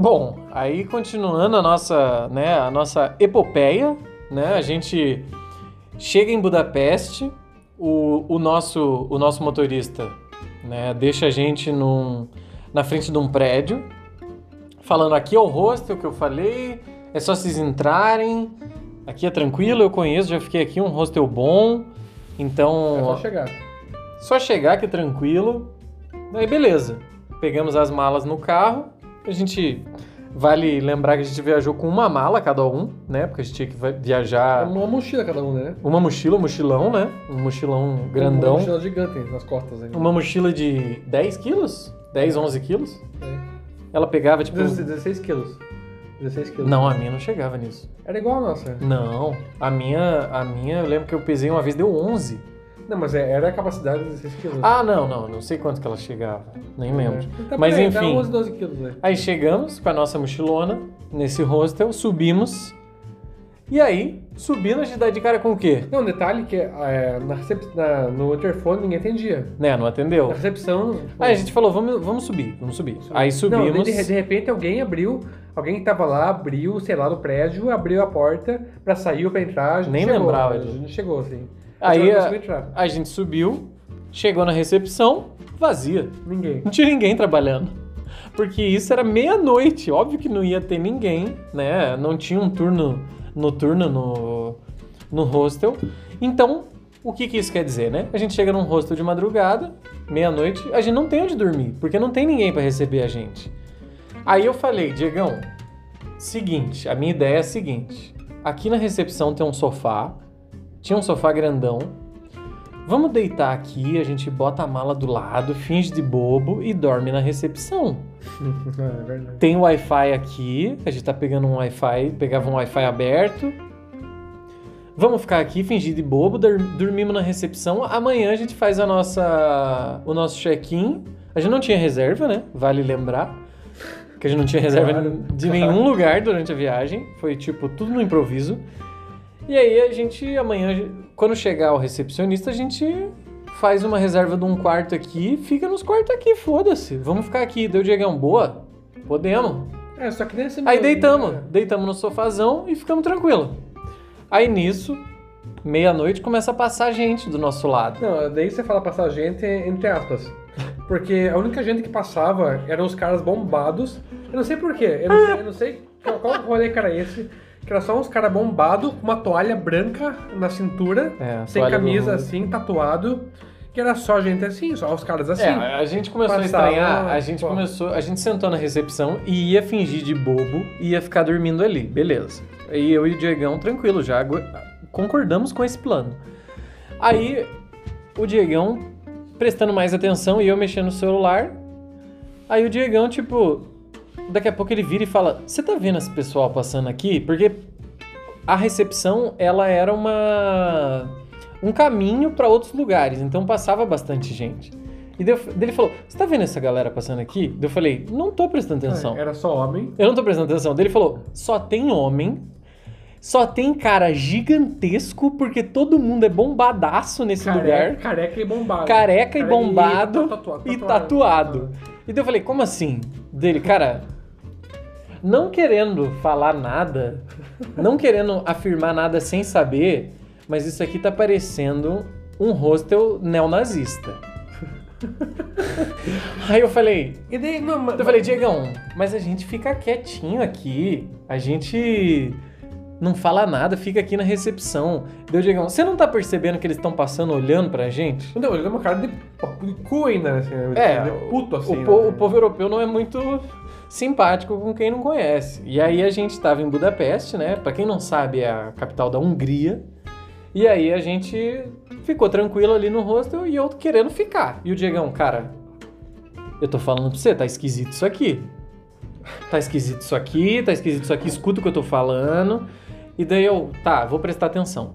Bom, aí continuando a nossa, né, a nossa epopeia, né? A gente chega em Budapeste, o, o, nosso, o nosso motorista né, deixa a gente num, na frente de um prédio, falando aqui é o hostel que eu falei, é só vocês entrarem, aqui é tranquilo, eu conheço, já fiquei aqui, um hostel bom, então... É só chegar. Só chegar que é tranquilo, aí beleza. Pegamos as malas no carro, a gente Vale lembrar que a gente viajou com uma mala cada um, né? Porque a gente tinha que viajar. Uma mochila cada um, né? Uma mochila, um mochilão, né? Um mochilão grandão. Uma mochila gigante nas costas ainda. Uma mochila de 10 quilos? 10, 11 quilos? É. Ela pegava tipo. 16 quilos. 16 quilos. Não, a minha não chegava nisso. Era igual a nossa. Não, a minha, a minha, eu lembro que eu pesei uma vez, deu 11. Não, mas é, era a capacidade de 16 quilos. Ah, não, não. Não sei quanto que ela chegava. Nem lembro. É. Então, mas enfim. 11, 12 quilos, né? Aí chegamos com a nossa mochilona nesse hostel, subimos. E aí, subindo, a gente dá de cara com o quê? Não, um detalhe que é, na, na, no interfone ninguém atendia. Né, não atendeu. Na recepção. Aí a gente falou, vamos, vamos subir, vamos subir. Aí subimos. Não, de, de repente alguém abriu, alguém que tava lá abriu, sei lá, no prédio, abriu a porta pra sair ou pra entrar. Nem chegou, lembrava. A gente chegou, assim. Aí a, a gente subiu, chegou na recepção, vazia. Ninguém. Não tinha ninguém trabalhando. Porque isso era meia-noite. Óbvio que não ia ter ninguém, né? Não tinha um turno noturno no, no hostel. Então, o que, que isso quer dizer, né? A gente chega num hostel de madrugada, meia-noite, a gente não tem onde dormir, porque não tem ninguém para receber a gente. Aí eu falei, Diegão, seguinte, a minha ideia é a seguinte: aqui na recepção tem um sofá, tinha um sofá grandão. Vamos deitar aqui, a gente bota a mala do lado, finge de bobo e dorme na recepção. é verdade. Tem Wi-Fi aqui, a gente tá pegando um Wi-Fi, pegava um Wi-Fi aberto. Vamos ficar aqui, fingir de bobo, dormimos na recepção. Amanhã a gente faz a nossa, o nosso check-in. A gente não tinha reserva, né? Vale lembrar. Que a gente não tinha reserva claro, de claro. nenhum lugar durante a viagem. Foi tipo tudo no improviso. E aí a gente, amanhã, quando chegar o recepcionista, a gente faz uma reserva de um quarto aqui, fica nos quartos aqui, foda-se. Vamos ficar aqui. Deu Diegão, boa? Podemos. É, só que nesse Aí deitamos, né? deitamos no sofazão e ficamos tranquilo. Aí nisso, meia-noite, começa a passar gente do nosso lado. Não, daí você fala passar gente entre aspas. Porque a única gente que passava eram os caras bombados. Eu não sei porquê, eu não sei, eu não sei qual, qual rolê que era esse que era só uns caras bombados, com uma toalha branca na cintura, é, sem camisa assim, tatuado. Que era só gente assim, só os caras assim. É, a gente começou a estranhar, a gente pô. começou, a gente sentou na recepção e ia fingir de bobo e ia ficar dormindo ali, beleza. E eu e o Diegão, tranquilo, já concordamos com esse plano. Aí, o Diegão prestando mais atenção e eu mexendo no celular. Aí o Diegão, tipo, daqui a pouco ele vira e fala: Você tá vendo esse pessoal passando aqui? Porque a recepção ela era uma um caminho para outros lugares, então passava bastante gente. E deu, ele falou: Você tá vendo essa galera passando aqui? Eu falei: Não tô prestando atenção. É, era só homem. Eu não tô prestando atenção. Ele falou: Só tem homem. Só tem cara gigantesco, porque todo mundo é bombadaço nesse careca, lugar. Careca e bombado. Careca, e bombado. E, tatuado. E tatuado. E daí eu falei, como assim? Dele, cara, não querendo falar nada, não querendo afirmar nada sem saber, mas isso aqui tá parecendo um hostel neonazista. Aí eu falei, e daí, mas... eu falei, Diegão, mas a gente fica quietinho aqui, a gente não fala nada, fica aqui na recepção. Deu, Diegão, você não tá percebendo que eles estão passando olhando pra gente? Não, ele é uma cara de, de cu ainda, assim, é, de puto assim. O, né? o povo europeu não é muito simpático com quem não conhece. E aí a gente estava em Budapeste, né? Para quem não sabe, é a capital da Hungria. E aí a gente ficou tranquilo ali no hostel e eu querendo ficar. E o Diegão, cara, eu tô falando pra você, tá esquisito isso aqui. Tá esquisito isso aqui, tá esquisito isso aqui, escuta o que eu tô falando. E daí eu, tá, vou prestar atenção.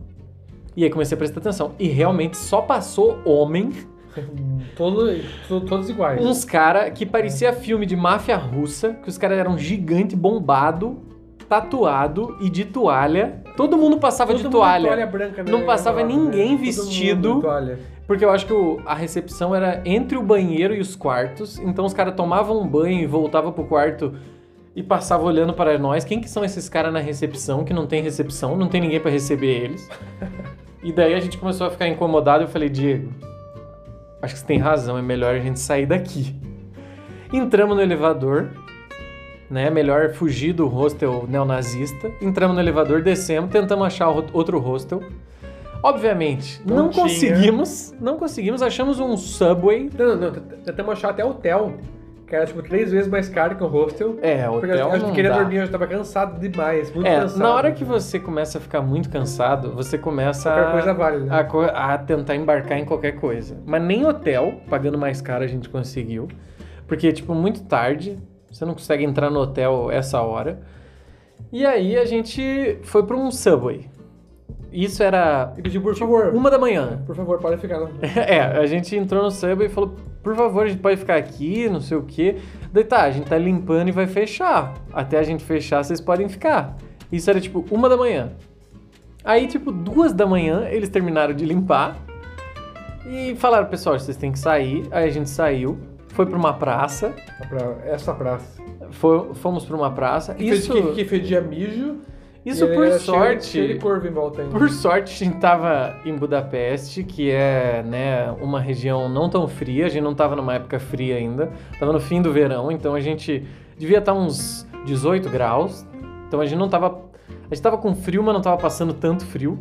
E aí comecei a prestar atenção. E realmente só passou homem Todo, todos iguais. Uns cara que parecia filme de máfia russa, que os caras eram gigante, bombado, tatuado e de toalha. Todo mundo passava Todo de toalha. toalha branca, né? Não passava ninguém vestido. Porque eu acho que o, a recepção era entre o banheiro e os quartos. Então os caras tomavam um banho e voltavam pro quarto e passava olhando para nós. Quem que são esses caras na recepção que não tem recepção, não tem ninguém para receber eles? e daí a gente começou a ficar incomodado. Eu falei, Diego, acho que você tem razão, é melhor a gente sair daqui. Entramos no elevador, né? Melhor fugir do hostel neonazista. Entramos no elevador, descemos, tentamos achar outro hostel. Obviamente, não, Não conseguimos, não conseguimos, achamos um subway. Não, não, não. Tentamos achar até hotel, que era tipo três vezes mais caro que o hostel. É, Porque hotel a gente não queria dá. dormir, a gente tava cansado demais, muito É, cansado. na hora que você começa a ficar muito cansado, você começa Qualquer a, coisa vale, né? a, a tentar embarcar em qualquer coisa. Mas nem hotel, pagando mais caro, a gente conseguiu. Porque, tipo, muito tarde, você não consegue entrar no hotel essa hora. E aí a gente foi pra um subway. Isso era E pediu, por favor, uma da manhã. por favor, pode ficar. no- É, a gente entrou no subway e falou, por favor, a gente pode ficar aqui, não sei o quê. Daí tá, a gente tá limpando e vai fechar. Até a gente fechar, vocês podem ficar. Isso era tipo uma da manhã. Aí, tipo, duas da manhã, eles terminaram de limpar. E falaram, pessoal, vocês têm que sair. Aí a gente saiu, foi pra uma praça. Pra essa praça. fomos pra uma praça. Que, Isso, que, que fedia mijo. Isso por cheio- sorte. Cheio corvo em volta ainda. Por sorte, a gente tava em Budapeste, que é, né, uma região não tão fria. A gente não tava numa época fria ainda. Tava no fim do verão, então a gente devia estar uns 18 graus. Então a gente não tava... A gente tava com frio, mas não tava passando tanto frio,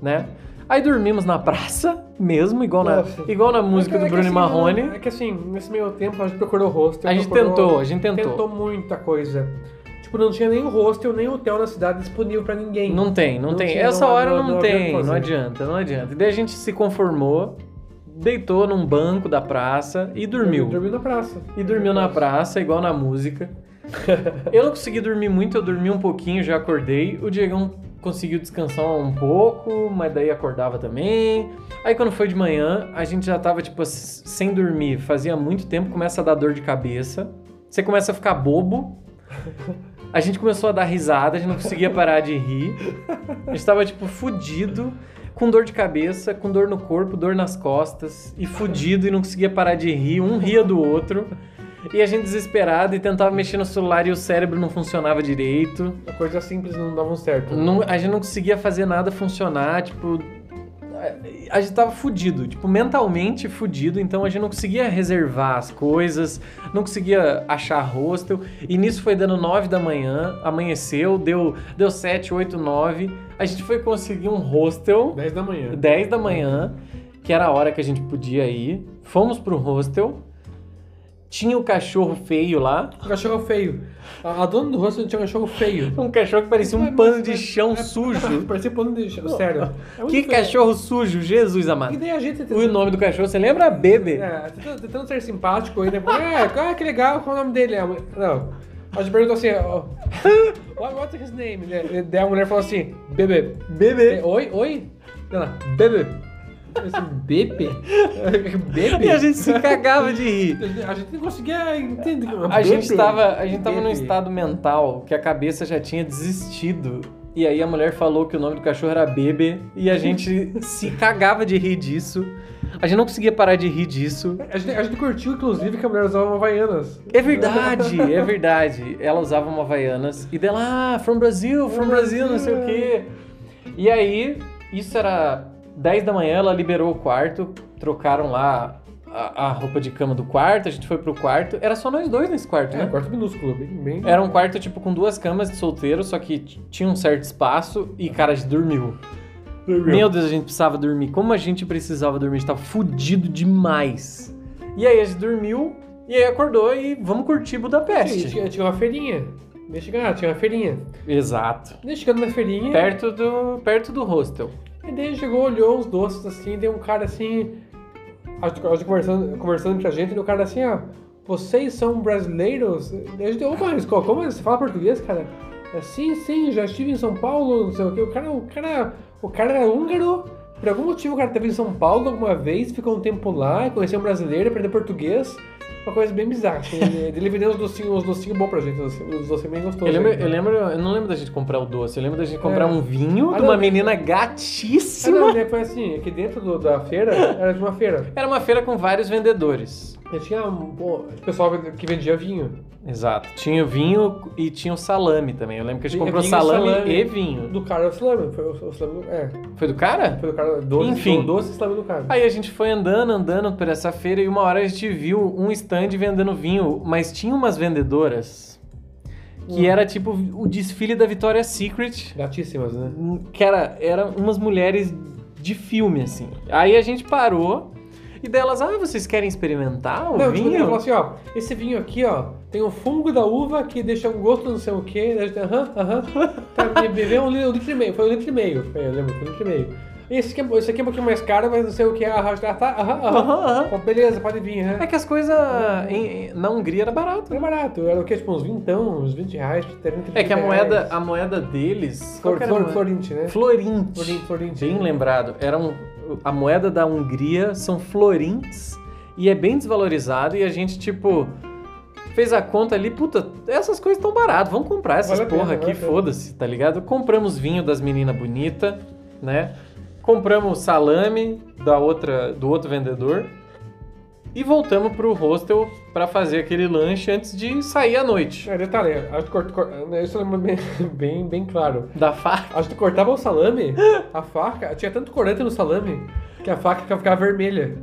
né? Aí dormimos na praça mesmo, igual na, igual na música É que- do é Bruno assim, Marrone. É que assim, nesse meio tempo a gente procurou hostel. A gente procurou- tentou, a gente tentou. Tentou muita coisa. Tipo, não tinha nem hostel, nem hotel na cidade disponível pra ninguém. Não tem, não, Não tem. tinha, Essa não- hora não- não, tem, não adianta, não adianta. E daí a gente se conformou, deitou num banco da praça e dormiu. Dormiu na praça. E dormiu na praça, igual na música. eu não consegui dormir muito, eu dormi um pouquinho, já acordei. O Diegão conseguiu descansar um pouco, mas daí acordava também. Aí quando foi de manhã, a gente já tava, tipo, sem dormir. Fazia muito tempo, começa a dar dor de cabeça. Você começa a ficar bobo. A gente começou a dar risada, a gente não conseguia parar de rir. A gente tava, tipo, fudido, com dor de cabeça, com dor no corpo, dor nas costas, e fudido e não conseguia parar de rir. Um ria do outro. E a gente desesperado e tentava mexer no celular e o cérebro não funcionava direito. Coisas simples não davam certo. Não- a gente não conseguia fazer nada funcionar, tipo. A- A gente tava fudido, tipo, mentalmente fudido, então a gente não conseguia reservar as coisas, não conseguia achar hostel. E nisso foi dando 9 da manhã, amanheceu, deu, deu 7, 8, 9. A gente foi conseguir um hostel 10 da manhã. 10 da manhã, que era a hora que a gente podia ir. Fomos pro hostel. Tinha o cachorro feio lá. Um cachorro feio. A, a dona do hostel tinha um cachorro feio. Um cachorro que parecia um Mas- pano de chão é- sujo. Parecia pano de chão. Sério. É Que feio. cachorro sujo, Jesus E amado. daí a gente O nome do cachorro, você lembra? Bebe. É, tentando, ser simpático aí, depois. É, ah, que legal, qual é o nome dele? Mulher- Não. A gente perguntou assim, what, what's his name? Né? Daí a mulher falou assim, bebê. Bebê. Oi, oi? Bebê. Bebê? Bebê? E a gente se cagava de rir. A gente não conseguia entender. A gente Bebê? tava, a gente tava num estado mental que a cabeça já tinha desistido. E aí a mulher falou que o nome do cachorro era Bebe e a gente se cagava de rir disso. A gente não conseguia parar de rir disso. A gente, a gente curtiu, inclusive, que a mulher usava Havaianas. É verdade, é verdade. Ela usava uma Havaianas e dela, ah, from Brasil, from Brasil, não sei o quê. E aí, isso era 10 da manhã, ela liberou o quarto, trocaram lá a, a roupa de cama do quarto, a gente foi pro quarto. Era só nós dois nesse quarto, É, né? quarto minúsculo, bem. bem... Era um quarto, tipo, com duas camas de solteiro, só que tinha um certo espaço e, cara, a gente dormiu. Meu Deus, a gente precisava dormir. Como a gente precisava dormir? A gente tava fudido demais. E aí a gente dormiu, e aí acordou e vamos curtir Budapeste. tinha, tinha uma feirinha. Deixa eu chegar, tinha uma feirinha. Exato. Daí chegando na feirinha. Perto do, perto do hostel. E daí chegou, olhou os doces assim, deu um cara assim. A gente, conversando, conversando entre a gente, e o cara assim, ó. Vocês são brasileiros? Daí a gente, opa, mas co- como você fala português, cara? É, sim, sim, já estive em São Paulo, não sei o quê. O cara, o cara, o cara era húngaro. Por algum motivo o cara esteve em São Paulo alguma vez, ficou um tempo lá, conheceu um brasileiro, aprendeu português. Uma coisa bem bizarra. Assim, ele, ele vendendo os docinhos, os docinhos bons pra gente, os docinhos, os docinhos bem gostosos. Eu lembro, aí. eu lembro, eu não lembro da gente comprar o doce, eu lembro da gente comprar É. um vinho Ah, de uma não. menina Ah, gatíssima. não, né, foi assim, aqui dentro do- da feira, era de uma feira. Era uma feira com vários vendedores. E tinha um pô, pessoal que vendia vinho. Exato. Tinha o vinho e tinha o salame também. Eu lembro que a gente comprou vinho salame, salame. e vinho. Do cara o salame, foi o, o salame do, É, Foi do cara? foi do cara doce, Enfim. doce e salame do cara. Aí a gente foi andando, andando por essa feira e uma hora a gente viu um stand vendendo vinho, mas tinha umas vendedoras que Hum. era tipo o desfile da Victoria's Secret, Gatíssimas, né? que era, era umas mulheres de filme, assim. Aí a gente parou e delas, ah, vocês querem experimentar o Não, tipo, vinho? falou assim, ó, esse vinho aqui, ó, tem o fungo da uva que deixa um gosto não sei o quê. Aham, aham. Tá, bebeu um, li- litro e meio, foi um litro e meio. Eu lembro, foi um litro e meio. Esse aqui, é- esse aqui é um pouquinho mais caro, mas não sei o que. Aham, tá, tá, aham, aham. Beleza, pode vir, né? É que as coisas em- em- na Hungria era barato. Era barato, era o quê? Tipo uns vintão, uns 20 reais, 30 É que a 30 moeda, a moeda deles. qual Flor, que era a flor, moeda? florinte, né? Florinte. Florinte, florinte. Bem lembrado. Era um, a moeda da Hungria são florintes e é bem desvalorizado e a gente, tipo, fez a conta ali, puta, essas coisas estão baratas, vamos comprar essas Vale a pena, porra vale aqui, a pena. foda-se, tá ligado? Compramos vinho das meninas bonitas, né? Compramos salame da outra, do outro vendedor e voltamos pro hostel pra fazer aquele lanche antes de sair à noite. É, detalhe, a gente corta, corta, isso eu lembro bem, bem, bem claro. Da faca. A gente cortava o salame, a faca, tinha tanto corante no salame que a faca ficava vermelha.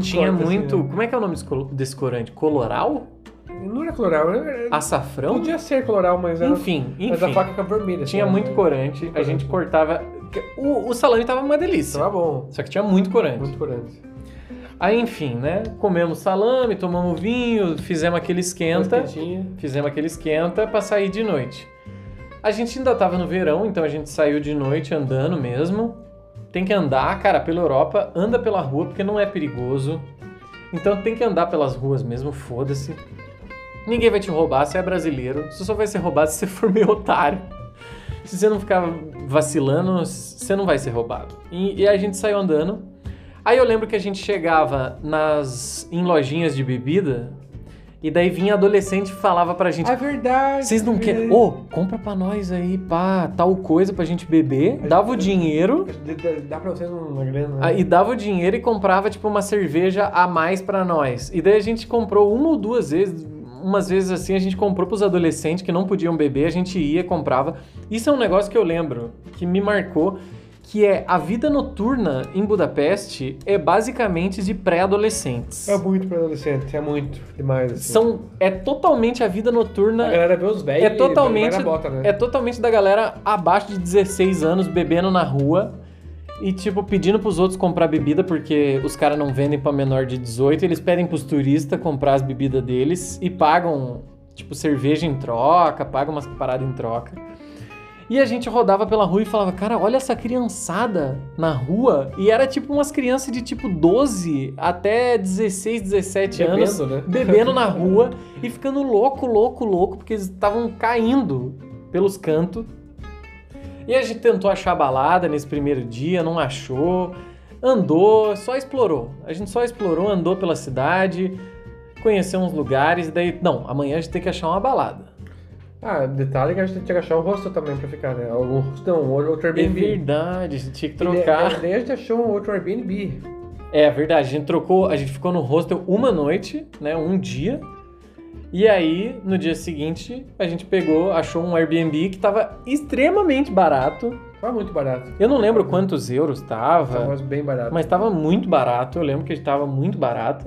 Tinha Corta, muito. assim, Como é que é o nome desse corante? Coloral? né? Não era coloral, era, Açafrão? podia ser coloral, mas era. Enfim, Mas a enfim. faca ficava vermelha. Tinha sabe? muito corante, a gente cortava. O, o salame tava uma delícia. Tava bom. Só que tinha muito corante. Muito corante. Aí, enfim, né? Comemos salame, tomamos vinho, fizemos aquele esquenta. Fizemos aquele esquenta pra sair de noite. A gente ainda tava no verão, então a gente saiu de noite andando mesmo. Tem que andar, cara, pela Europa, anda pela rua porque não é perigoso. Então tem que andar pelas ruas mesmo, foda-se. Ninguém vai te roubar, você é brasileiro. Você só vai ser roubado se você for meio otário. Se você não ficar vacilando, você não vai ser roubado. E, e a gente saiu andando. Aí eu lembro que a gente chegava nas em lojinhas de bebida e daí vinha adolescente e falava pra gente: É verdade. vocês não querem. Ô, compra pra nós aí, pá, tal coisa pra gente beber. Dava o dinheiro. Dá pra vocês uma grana. né? E dava o dinheiro e comprava, tipo, uma cerveja a mais pra nós. E daí a gente comprou uma ou duas vezes. Umas vezes assim, a gente comprou pros adolescentes que não podiam beber, a gente ia, comprava. Isso é um negócio que eu lembro, que me marcou, que é a vida noturna em Budapeste é basicamente de pré-adolescentes. É muito pra adolescente, é muito demais. Assim. São, é totalmente a vida noturna A galera vê os velhos é totalmente, bota, né? é totalmente da galera abaixo de 16 anos bebendo na rua e, tipo, pedindo pros outros comprar bebida porque os caras não vendem pra menor de 18. Eles pedem pros turistas comprar as bebidas deles e pagam, tipo, cerveja em troca, pagam umas paradas em troca. E a gente rodava pela rua e falava, cara, olha essa criançada na rua. E era tipo umas crianças de tipo 12 até 16, 17 anos Bebendo, né? bebendo na rua e ficando louco, louco, louco, porque eles estavam caindo pelos cantos. E a gente tentou achar balada nesse primeiro dia, não achou. Andou, só explorou. A gente só explorou, andou pela cidade, conheceu uns lugares, e daí, não, amanhã a gente tem que achar uma balada. Ah, detalhe que a gente tinha que achar um hostel também pra ficar, né? Algum hostel, um outro É Airbnb. verdade, a gente tinha que E trocar. Daí a gente achou um outro Airbnb. É verdade, a gente trocou, a gente ficou no hostel uma noite, né, um dia. E aí, no dia seguinte, a gente pegou, achou um Airbnb que tava extremamente barato. Tava muito barato. Eu não lembro quantos euros tava, Tava bem barato. mas tava muito barato. Eu lembro que tava muito barato.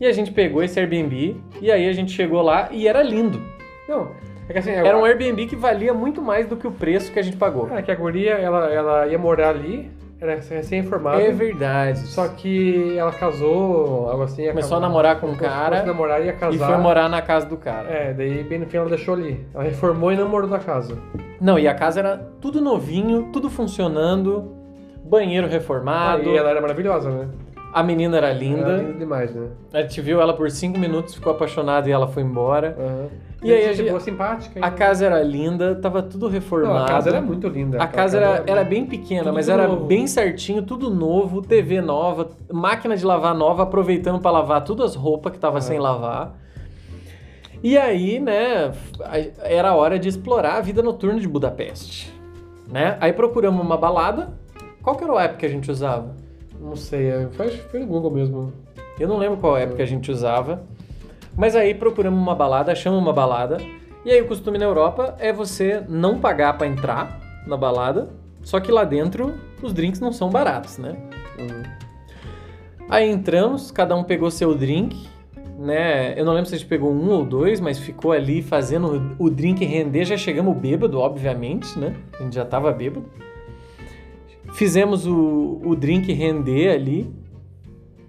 E a gente pegou esse Airbnb e aí a gente chegou lá e era lindo. Não, é que assim... Era um Airbnb que valia muito mais do que o preço que a gente pagou. É que a guria, ela, ela ia morar ali, era recém-formada. É verdade. Só que ela casou, algo assim. Começou a casar- namorar com um cara a namorar e casar. e foi morar na casa do cara. É, daí bem no fim ela deixou ali. Ela reformou e namorou da casa. Não, e a casa era tudo novinho, tudo funcionando, banheiro Ah, reformado. e ela era maravilhosa, né? A menina era linda. Era linda demais, né? A gente viu ela por cinco minutos, ficou apaixonada e ela foi embora. Aham. E aí a gente chegou simpática. A casa era linda, tava tudo reformado. Não, a casa era muito linda. A casa era, era bem pequena, tudo mas era novo. bem certinho, tudo novo, TV nova, máquina de lavar nova, aproveitando pra lavar todas as roupas que tava É. sem lavar. E aí, né, a- era hora de explorar a vida noturna de Budapeste, né? Aí procuramos uma balada. Qual que era o app que a gente usava? Não sei, é- foi, foi no Google mesmo. Eu não lembro qual app que a gente usava. Mas aí procuramos uma balada, achamos uma balada. E aí o costume na Europa é você não pagar pra entrar na balada. Só que lá dentro os drinks não são baratos, né? Aí entramos, cada um pegou seu drink, né? Eu não lembro se a gente pegou um ou dois, mas ficou ali fazendo o drink render. Já chegamos bêbado, obviamente, né? A gente já tava bêbado. Fizemos o, o drink render ali,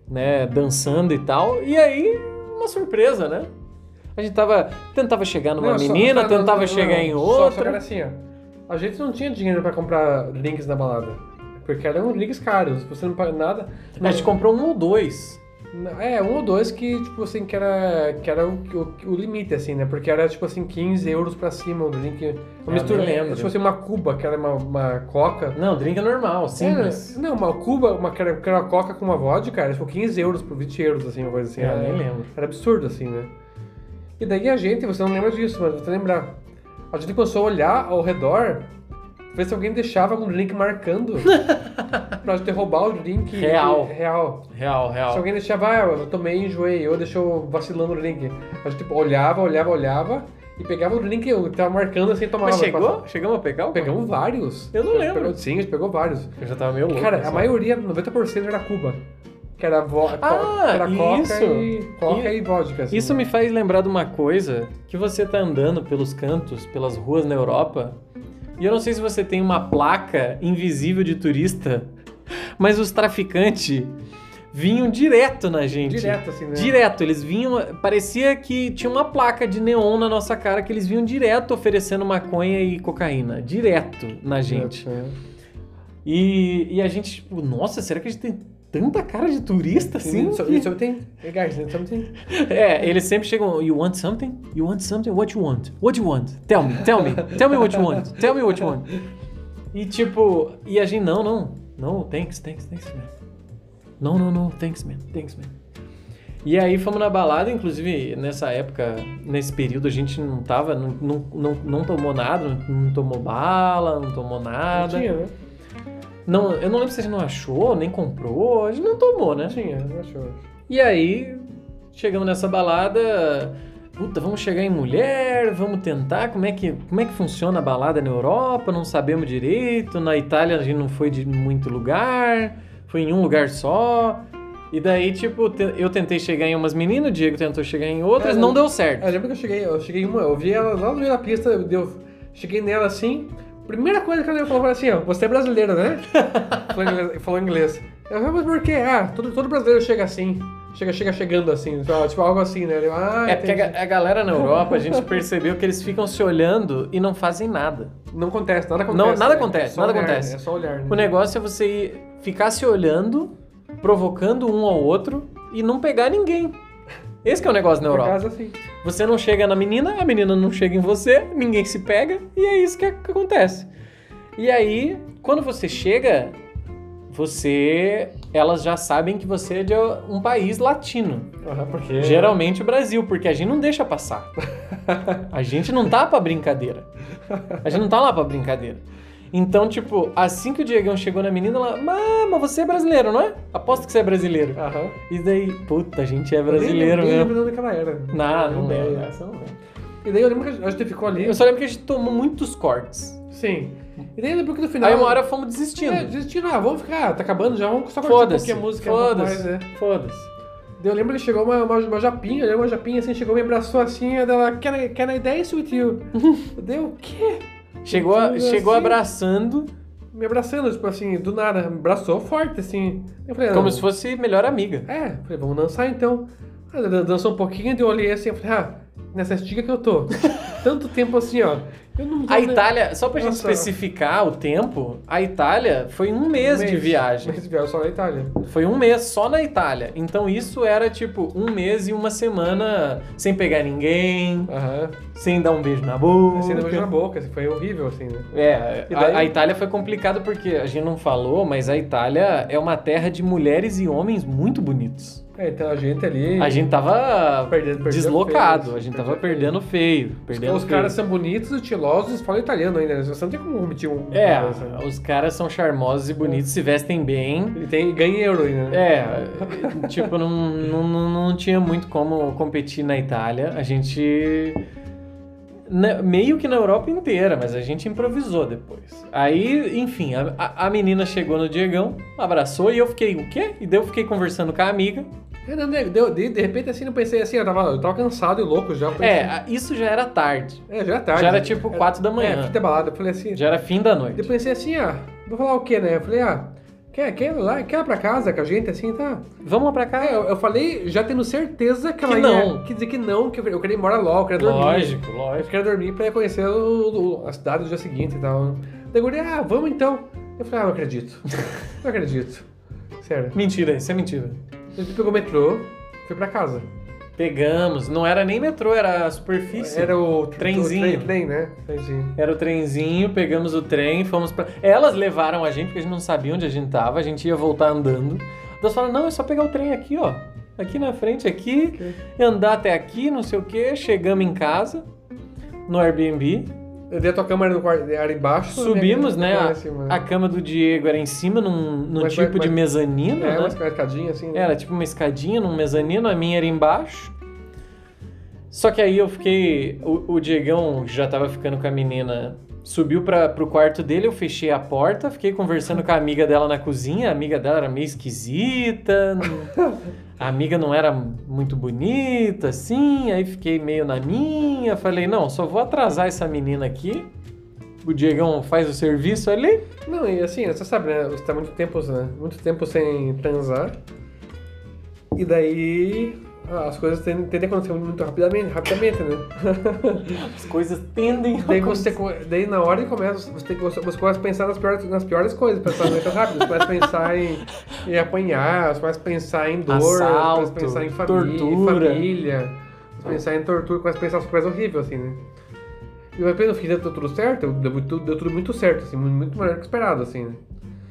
né? Dançando e tal. E aí, uma surpresa, né? A gente tava, tentava chegar numa Não, só- menina, só- tentava não, chegar em Só- Só, outra. que era assim, ó. A gente não tinha dinheiro pra comprar drinks na balada. Porque eram drinks caros. Você não paga nada. A gente comprou um ou dois. É, um ou dois que, tipo assim, que era, que era o, o, o limite, assim, né? Porque era, tipo assim, 15 euros pra cima o drink. Uma Eu mistura, lembro. tipo assim, uma cuba, que era uma, uma coca. Não, drink é normal, simples. Era- não, uma cuba, uma, que, era, que era uma coca com uma vodka, era tipo 15 euros por 20 euros, assim, uma coisa assim. É, eu era, nem lembro. Era absurdo, assim, né? E daí a gente, você não lembra disso, mas te lembrar. A gente começou a olhar ao redor, ver se alguém deixava algum drink marcando pra gente roubar o drink Real. real. Real, real. Se alguém deixava, ah, eu tomei e enjoei, ou deixou vacilando o drink. A gente tipo, olhava, olhava, olhava e pegava o drink que tava marcando assim tomava. Mas chegou? Passava. Chegamos a pegar o Pegamos vários. Eu não lembro. pegou- sim, a gente pegou vários. Eu já tava meio louco. Cara, a maioria, 90% era Cuba. Que era, vo Ah, era coca isso. e coca E- e, vodka. Assim, Isso me faz lembrar de uma coisa que você tá andando pelos cantos, pelas ruas na Europa, e eu não sei se você tem uma placa invisível de turista, mas os traficantes vinham direto na gente. Direto, assim, né? Direto, eles vinham. Parecia que tinha uma placa de neon na nossa cara que eles vinham direto oferecendo maconha e cocaína. Direto na gente. É. E, e a gente, tipo, nossa, será que a gente tem tanta cara de turista assim? Isso, isso tem. Hey guys, something. É, eles sempre chegam, you want something? You want something? What you want? What you want? Tell me, tell me, tell me what you want. Tell me what you want. E tipo, e a gente, não, não, não, thanks, thanks, thanks, man. Não, não, não, thanks, man, thanks, man. E aí fomos na balada, inclusive nessa época, nesse período a gente não tava, não, não, não, não tomou nada, não, não tomou bala, não tomou Não nada. tinha, né? Não, eu não lembro se a gente não achou, nem comprou, a gente não tomou, né? Não achou. E aí, chegamos nessa balada, puta, vamos chegar em mulher, vamos tentar, como é que, como é que funciona a balada na Europa, não sabemos direito, na Itália a gente não foi de muito lugar, foi em um lugar só. E daí, tipo, eu tentei chegar em umas meninas, o Diego tentou chegar em outras, É, não eu- deu certo. Eu lembro que eu cheguei, eu cheguei em uma, eu vi ela lá no meio da pista, eu, eu cheguei nela assim. Primeira coisa que ela falou foi assim, ó, você é brasileiro, né? falou, inglês, falou inglês. Eu falei, mas por quê? Ah, todo, todo brasileiro chega assim. Chega, chega chegando assim, tipo, algo assim, né? Eu, ah, É porque a, a galera na Europa, a gente percebeu que eles ficam se olhando e não fazem nada. Não acontece, nada acontece. Não, nada né? acontece, É nada olhar, acontece. É só olhar, né? O negócio é você ir- ficar se olhando, provocando um ao outro e não pegar ninguém. Esse é o negócio na Europa. acaso, assim. Você não chega na menina, a menina não chega em você, ninguém se pega e é isso que, acontece. E aí, quando você chega, você, elas já sabem que você é de um país latino. Aham, porque... Geralmente o Brasil, porque a gente não deixa passar. A gente não tá pra brincadeira. A gente não tá lá pra brincadeira. Então, tipo, assim que o Diegão chegou na menina, ela, mas você é brasileiro, não é? Aposto que você é brasileiro. Aham. E daí, puta, a gente é brasileiro nem mesmo. lembro de onde que ela era. Não, não ideia. lembro. essa eu não lembro. E daí eu lembro que a gente ficou ali. Eu só lembro que a gente tomou muitos cortes. Sim. E daí eu lembro que no final... Aí uma hora fomos desistindo. É, desistindo, ah, vamos ficar, tá acabando já, vamos só curtir um pouquinho a música. Foda-se. né? Foda-se. Daí eu lembro que chegou uma, uma, uma japinha, olhou uma japinha assim, chegou, me abraçou assim, e ela, can I, can I dance with you? eu dei o quê? Chegou, a- Assim, chegou assim. abraçando, Me abraçando, tipo assim, do nada, me abraçou forte, assim. Eu falei, como não, se fosse melhor amiga. É, falei, vamos dançar então. Ah, dan- dançou um pouquinho, eu olhei assim, eu falei, ah, nessa estiga que eu tô. Tanto tempo assim, ó. Eu não A Itália, só pra gente Nossa. especificar o tempo, a Itália foi um mês, de viagem. Mês de viagem só na Itália. Foi um mês só na Itália. Então isso era tipo um mês e uma semana sem pegar ninguém, Aham. sem dar um beijo na boca. Assim, beijo na boca, assim, foi horrível, assim, né? É, E a, daí? a Itália foi complicado porque a gente não falou, mas a Itália é uma terra de mulheres e homens muito bonitos. É, então a gente ali. A gente tava Perdendo- perdendo deslocado, feio, a gente perdendo tava perdendo feio, perdendo Os feio. caras são bonitos, estilosos, falam italiano ainda, né? Você não tem como omitir um. É, cara, assim. os caras são charmosos e bonitos, se vestem bem. Ele tem, ganha euro ainda, né? É, tipo, não, não, não, não tinha muito como competir na Itália. A gente. na- meio que na Europa inteira, mas a gente improvisou depois. Aí, enfim, a- a menina chegou no Diegão, abraçou e eu fiquei, o quê? E daí eu fiquei conversando com a amiga. É, não, de, de, repente assim, eu pensei assim, eu tava, eu tava cansado e louco já. eu pensei- É, isso já era tarde. é já é tarde. Já era tipo 4 da É, manhã. fita balada. Eu falei assim. Já era fim da noite. Eu pensei assim, ah, vou falar o quê, né? Eu falei, ah, quer, quer, ir lá, quer ir lá pra casa com a gente, assim, tá? Vamos lá pra cá? É, eu, eu falei, já tendo certeza que ela Que ia. não. Quer dizer que não, que eu, eu queria ir embora logo, eu queria dormir. Lógico, Eu lógico. quero dormir pra conhecer o- o- a cidade no dia seguinte e tal. Daí eu falei, ah, vamos então. Eu falei, ah, não acredito. não acredito. Sério. Mentira, isso é mentira. A gente pegou o metrô, foi pra casa. Pegamos, não era nem metrô, era superfície. Era o Trenzinho. o trem, trem, né? Trenzinho. Era o trenzinho, pegamos o trem, fomos pra. Elas levaram a gente, porque a gente não sabia onde a gente tava, a gente ia voltar andando. Elas falaram: não, é só pegar o trem aqui, ó. Aqui na frente, aqui, e andar até aqui, não sei o quê. Chegamos em casa, no Airbnb. Eu dei a tua câmera no quarto, era embaixo. Subimos, minha- né? A, cima. a cama do Diego era em cima, num, num Mas- tipo mas- de mezanino, É, né? uma escadinha assim. né? Era tipo uma escadinha num mezanino, a minha era embaixo. Só que aí eu fiquei. O, o Diegão já tava ficando com a menina. Subiu pra, pro quarto dele, eu fechei a porta, fiquei conversando com a amiga dela na cozinha. A amiga dela era meio esquisita, não- a amiga não era muito bonita, assim. Aí fiquei meio na minha. Falei, não, só vou atrasar essa menina aqui. O Diegão faz o serviço ali. Não, e assim, você sabe, né? Você tá muito tempo, né? Muito tempo sem transar. E daí ah, as coisas tendem, tendem a acontecer muito rapidamente, rapidamente, né? As coisas tendem a daí você co- daí na hora que começa, você, tem, você, você começa a pensar nas piores, nas piores coisas, pensamento rápido. Você começa a pensar em, em apanhar, você começa a pensar em dor, você Assalto, começa a pensar em família, tortura. família, você começa a pensar em tortura, começa a pensar nas coisas horríveis, assim, né? E depois no fim deu tudo certo, deu, deu, deu tudo muito certo, assim, muito melhor que esperado, assim, né?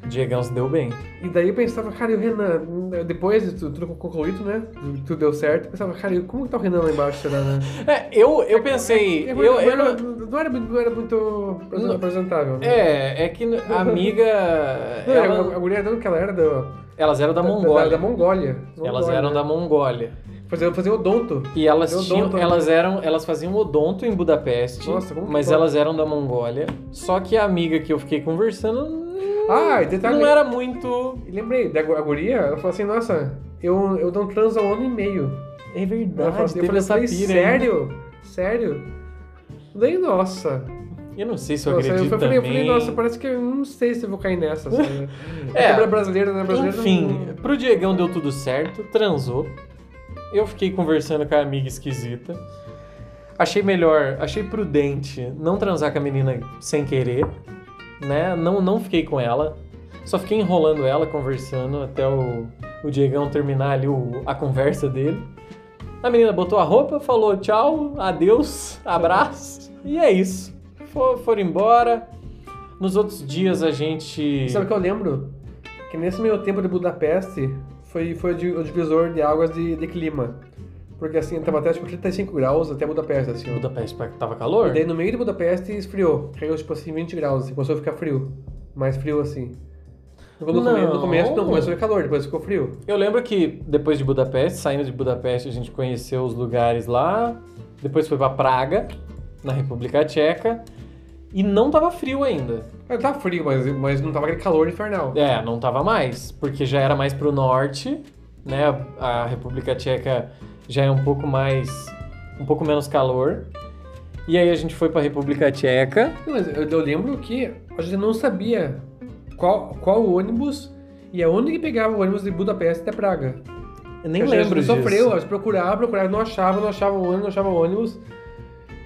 Diegão se deu bem. E daí eu pensava, cara, e o Renan? Depois de tudo, tudo concluído, né? Tudo deu certo, eu pensava, cara, e como que tá o Renan lá embaixo, será, né? É, eu, eu pensei. Eu, Eu, não, eu era, não- não, era, não era muito Não. apresentável. né? é, é que a amiga. Não, ela- a, a guria dando que ela era do, elas eram da Da, Mongólia. da Mongólia. Elas Mongólia, eram né? da Mongólia. Fazia, fazia odonto. E elas Eu tinham, odonto, elas eram, elas faziam odonto em Budapeste, Nossa, como que mas pode? elas eram da Mongólia. Só que a amiga que eu fiquei conversando Ah, detalhe. não era muito. Lembrei, da gu- a guria, ela falou assim, nossa, eu, eu não transo há um ano e meio. É Ela verdade, assim, eu teve falei, essa pira. sério? Sério? Daí, nossa. Eu não sei se eu Nossa, acredito eu falei, eu também. falei, nossa, parece que eu não sei se eu vou cair nessa. Assim. É. é. brasileira, né? Brasileira Enfim, não- pro Diegão deu tudo certo, transou. Eu fiquei conversando com a amiga esquisita. Achei melhor, achei prudente não transar com a menina sem querer, né? Não, não fiquei com ela. Só fiquei enrolando ela, conversando até o, o Diegão terminar ali o- a conversa dele. A menina botou a roupa, falou tchau, adeus, abraço, e é isso. For, foram embora. Nos outros dias a gente. Sabe o que eu lembro? Que nesse meio tempo de Budapeste foi, foi o di- o divisor de águas de, de clima. Porque assim, tava até tipo 35 graus até Budapeste, assim. ó. Budapeste tava calor? E daí no meio de Budapeste esfriou. Caiu tipo assim 20 graus, assim, começou a ficar frio. Mais frio assim. No, no, come- no Não. começo não, começou a ficar calor, depois ficou frio. Eu lembro que depois de Budapeste, saindo de Budapeste, a gente conheceu os lugares lá. Depois foi pra Praga, na República Tcheca. E não tava frio ainda. É, Tava frio, mas, mas não tava aquele calor infernal. É, não tava mais, porque já era mais pro norte, né? A República Tcheca já é um pouco mais. um pouco menos calor. E aí a gente foi pra República Tcheca. Mas eu, eu lembro que a gente não sabia qual, qual ônibus e aonde que pegava o ônibus de Budapeste até Praga. Eu nem a gente lembro disso. sofreu, a gente procurava, procurava, não achava, não achava o ônibus, não achava o ônibus.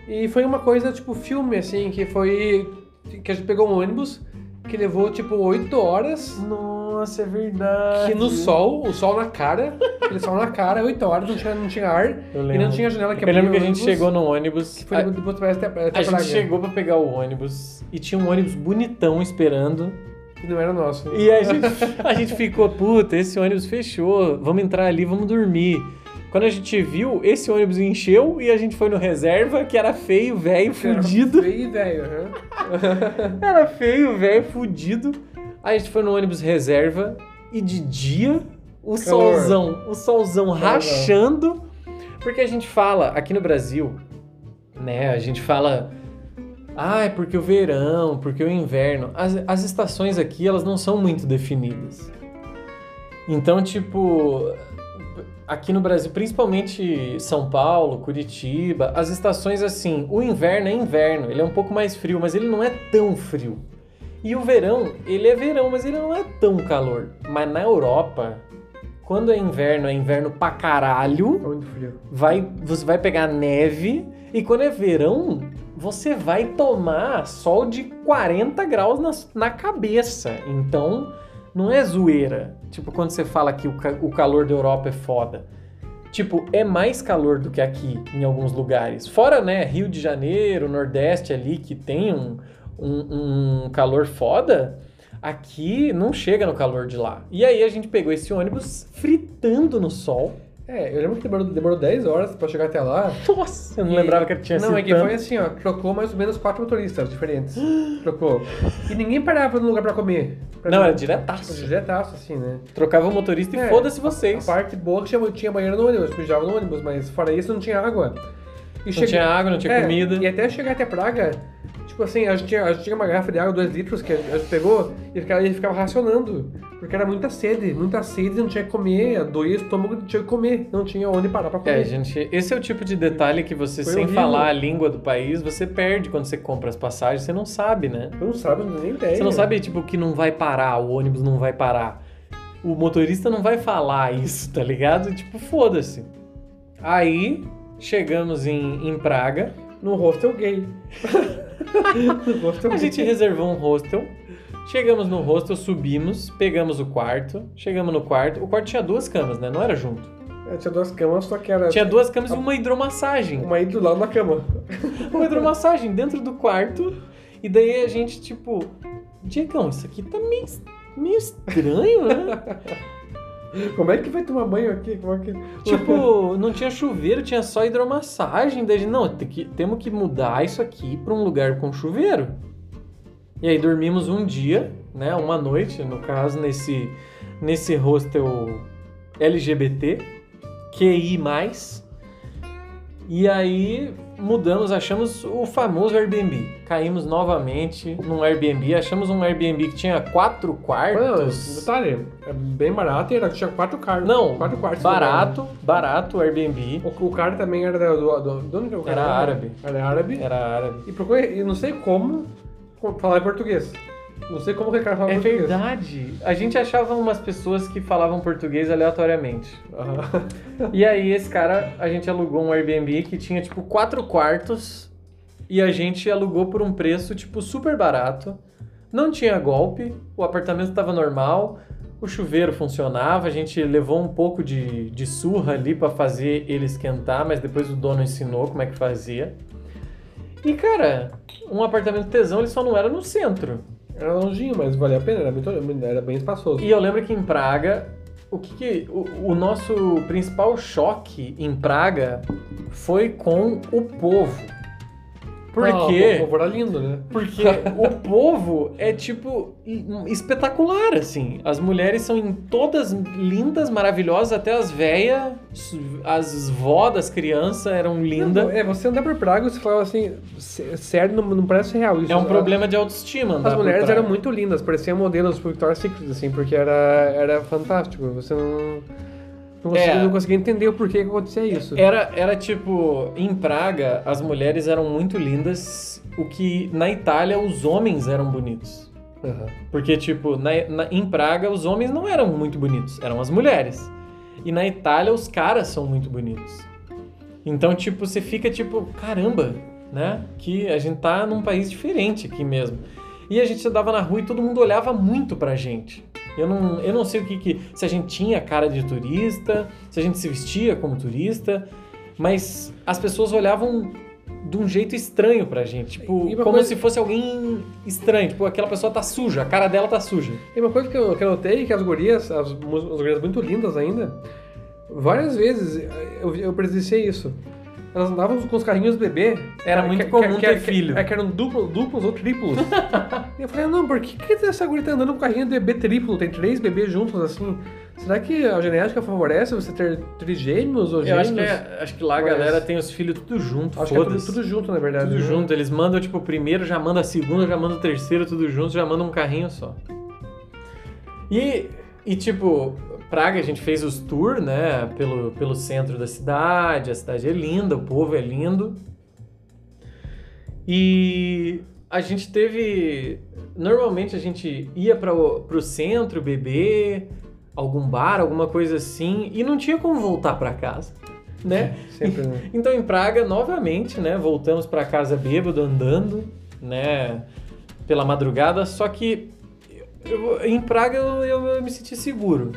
E foi uma coisa, tipo, filme, assim, que foi. Que a gente pegou um ônibus que levou, tipo, 8 horas. Nossa, é verdade. Que no sol, o sol na cara, aquele sol na cara, 8 horas, não tinha, não tinha ar. E não tinha janela que Eu lembro que a gente ônibus, chegou no ônibus. Que foi a, depois até, até a gente chegou pra pegar o ônibus e tinha um ônibus bonitão esperando. E não era nosso. E a gente, a gente ficou, puta, esse ônibus fechou, vamos entrar ali, vamos dormir. Quando a gente viu, esse ônibus encheu e a gente foi no reserva, que era feio, velho, fudido. Feio, velho. Era feio, velho, fudido. Aí a gente foi no ônibus reserva e de dia o Calor. solzão, o solzão rachando. Porque a gente fala, aqui no Brasil, né, a gente fala, ah, é porque o verão, porque o inverno. As, as estações aqui, elas não são muito definidas. Então, tipo, aqui no Brasil, principalmente São Paulo, Curitiba, as estações assim, o inverno é inverno, ele é um pouco mais frio, mas ele não é tão frio. E o verão, ele é verão, mas ele não é tão calor. Mas na Europa, quando é inverno, é inverno pra caralho, Tá muito frio. vai, você vai pegar neve, e quando é verão, você vai tomar sol de 40 graus na, na cabeça. Então, não é zoeira. Tipo, quando você fala que o, ca- o calor da Europa é foda. Tipo, é mais calor do que aqui, em alguns lugares. Fora, né, Rio de Janeiro, Nordeste ali, que tem um, um, um calor foda, aqui não chega no calor de lá. E aí a gente pegou esse ônibus fritando no sol. É, eu lembro que demorou, demorou 10 horas pra chegar até lá. Nossa, eu não E- lembrava que tinha Não, sido é que tanto. foi assim, ó, trocou mais ou menos quatro motoristas diferentes. trocou. E ninguém parava no lugar pra comer. Pra Não, mim. era diretaço. Diretaço, assim, né? Trocava o motorista e É, foda-se A vocês. parte boa é que tinha, tinha banheiro no ônibus, mijava no ônibus, mas fora isso não tinha água. E Não tinha água, não tinha É, comida. E até chegar até Praga, tipo assim, a gente tinha, a gente tinha uma garrafa de água, 2 litros, que a gente pegou, e ficava, ficava racionando. Porque era muita sede, muita sede, não tinha que comer, doía o estômago, não tinha que comer, não tinha onde parar pra comer. É, gente, esse é o tipo de detalhe que você, Foi sem horrível. falar a língua do país, você perde quando você compra as passagens, você não sabe, né? Eu não sabe, não nem ideia. Você não sabe, tipo, que não vai parar, o ônibus não vai parar. O motorista não vai falar isso, tá ligado? Tipo, foda-se. Aí, chegamos em, em Praga, No hostel gay. a gente reservou um hostel. Chegamos no hostel, subimos, pegamos o quarto, chegamos no quarto. O quarto tinha duas camas, né? Não era junto. É, tinha duas camas, só que era Tinha duas camas e uma hidromassagem. uma lado da cama. Uma hidromassagem dentro do quarto. E daí a gente, tipo, Diegão, isso aqui tá meio, meio estranho, né? Como é que vai tomar banho aqui? Como é que... tipo, não tinha chuveiro, tinha só hidromassagem. Daí, não, tem que, temos que mudar isso aqui pra um lugar com chuveiro. E aí dormimos um dia, né? Uma noite, no caso, nesse, nesse hostel LGBT, QI. E aí mudamos, achamos o famoso Airbnb. Caímos novamente num Airbnb, achamos um Airbnb que tinha quatro Não, quartos. detalhe, é bem barato e era, tinha quatro quartos. Não, quatro quartos. barato, barato o Airbnb. O, o cara também era do, do, do, de onde que o cara? Era árabe. Era árabe. Era árabe. E procurei, e não sei como co- falar em português. Não sei como fala É português. verdade. A gente achava umas pessoas que falavam português aleatoriamente. Aham. E aí, esse cara, a gente alugou um Airbnb que tinha, tipo, quatro quartos. E a gente alugou por um preço, tipo, super barato. Não tinha golpe, o apartamento estava normal, o chuveiro funcionava. A gente levou um pouco de, de surra ali pra fazer ele esquentar, mas depois o dono ensinou como é que fazia. E, cara, um apartamento tesão, ele só não era no centro. Era longinho, mas valia a pena, era, muito, era bem espaçoso. E eu lembro que em Praga, o que, que- o, o nosso principal choque em Praga foi com o povo. Por Ah? O povo era lindo, né? Porque o povo é tipo espetacular, assim. As mulheres são em todas lindas, maravilhosas, até as velhas, as vó das crianças eram lindas. É, você andar por Praga e você falava assim, sé- sério, não, não parece real isso. É um A- problema de autoestima. As mulheres eram muito lindas, pareciam modelos pro Victoria's Secret, assim, porque era, era fantástico. Você não, não, É. não conseguia entender o porquê que acontecia isso. Era, era tipo, em Praga, as mulheres eram muito lindas, o que na Itália os homens eram bonitos. Aham. Porque, tipo, na, na- em Praga os homens não eram muito bonitos, eram as mulheres. E na Itália os caras são muito bonitos. Então, tipo, você fica tipo, caramba, né? Que a gente tá num país diferente aqui mesmo. E a gente andava na rua e todo mundo olhava muito pra gente. Eu não, eu não sei o que, que se a gente tinha cara de turista, se a gente se vestia como turista, mas as pessoas olhavam de um jeito estranho pra gente. Tipo, como coisa... se fosse alguém estranho. Tipo, aquela pessoa tá suja, a cara dela tá suja. E uma coisa que eu, que eu notei, que as gurias, as, as gurias muito lindas ainda, várias vezes eu, eu presenciei isso. Elas andavam com os carrinhos bebê. Era muito que, comum que, ter que, filho. É que eram duplos, duplos ou triplos. e eu falei, não, por que, que essa guria tá andando com um carrinho de bebê triplo? Tem três bebês juntos assim. Será que a genética favorece você ter trigêmeos ou gêmeos? Eu acho que, é, acho que lá a galera tem os filhos tudo junto. Acho que é tudo, tudo, junto, na verdade. Tudo né? junto. Eles mandam, tipo, o primeiro, já manda a segunda, já manda o terceiro, tudo junto, já manda um carrinho só. E, e tipo, Praga a gente fez os tours, né, pelo, pelo centro da cidade, a cidade é linda, o povo é lindo. E a gente teve. Normalmente a gente ia para o centro beber, algum bar, alguma coisa assim, e não tinha como voltar para casa, né? Sempre, né? Então em Praga, novamente, né, voltamos para casa bêbado, andando, né, pela madrugada, só que eu, em Praga eu, eu, eu, me senti seguro.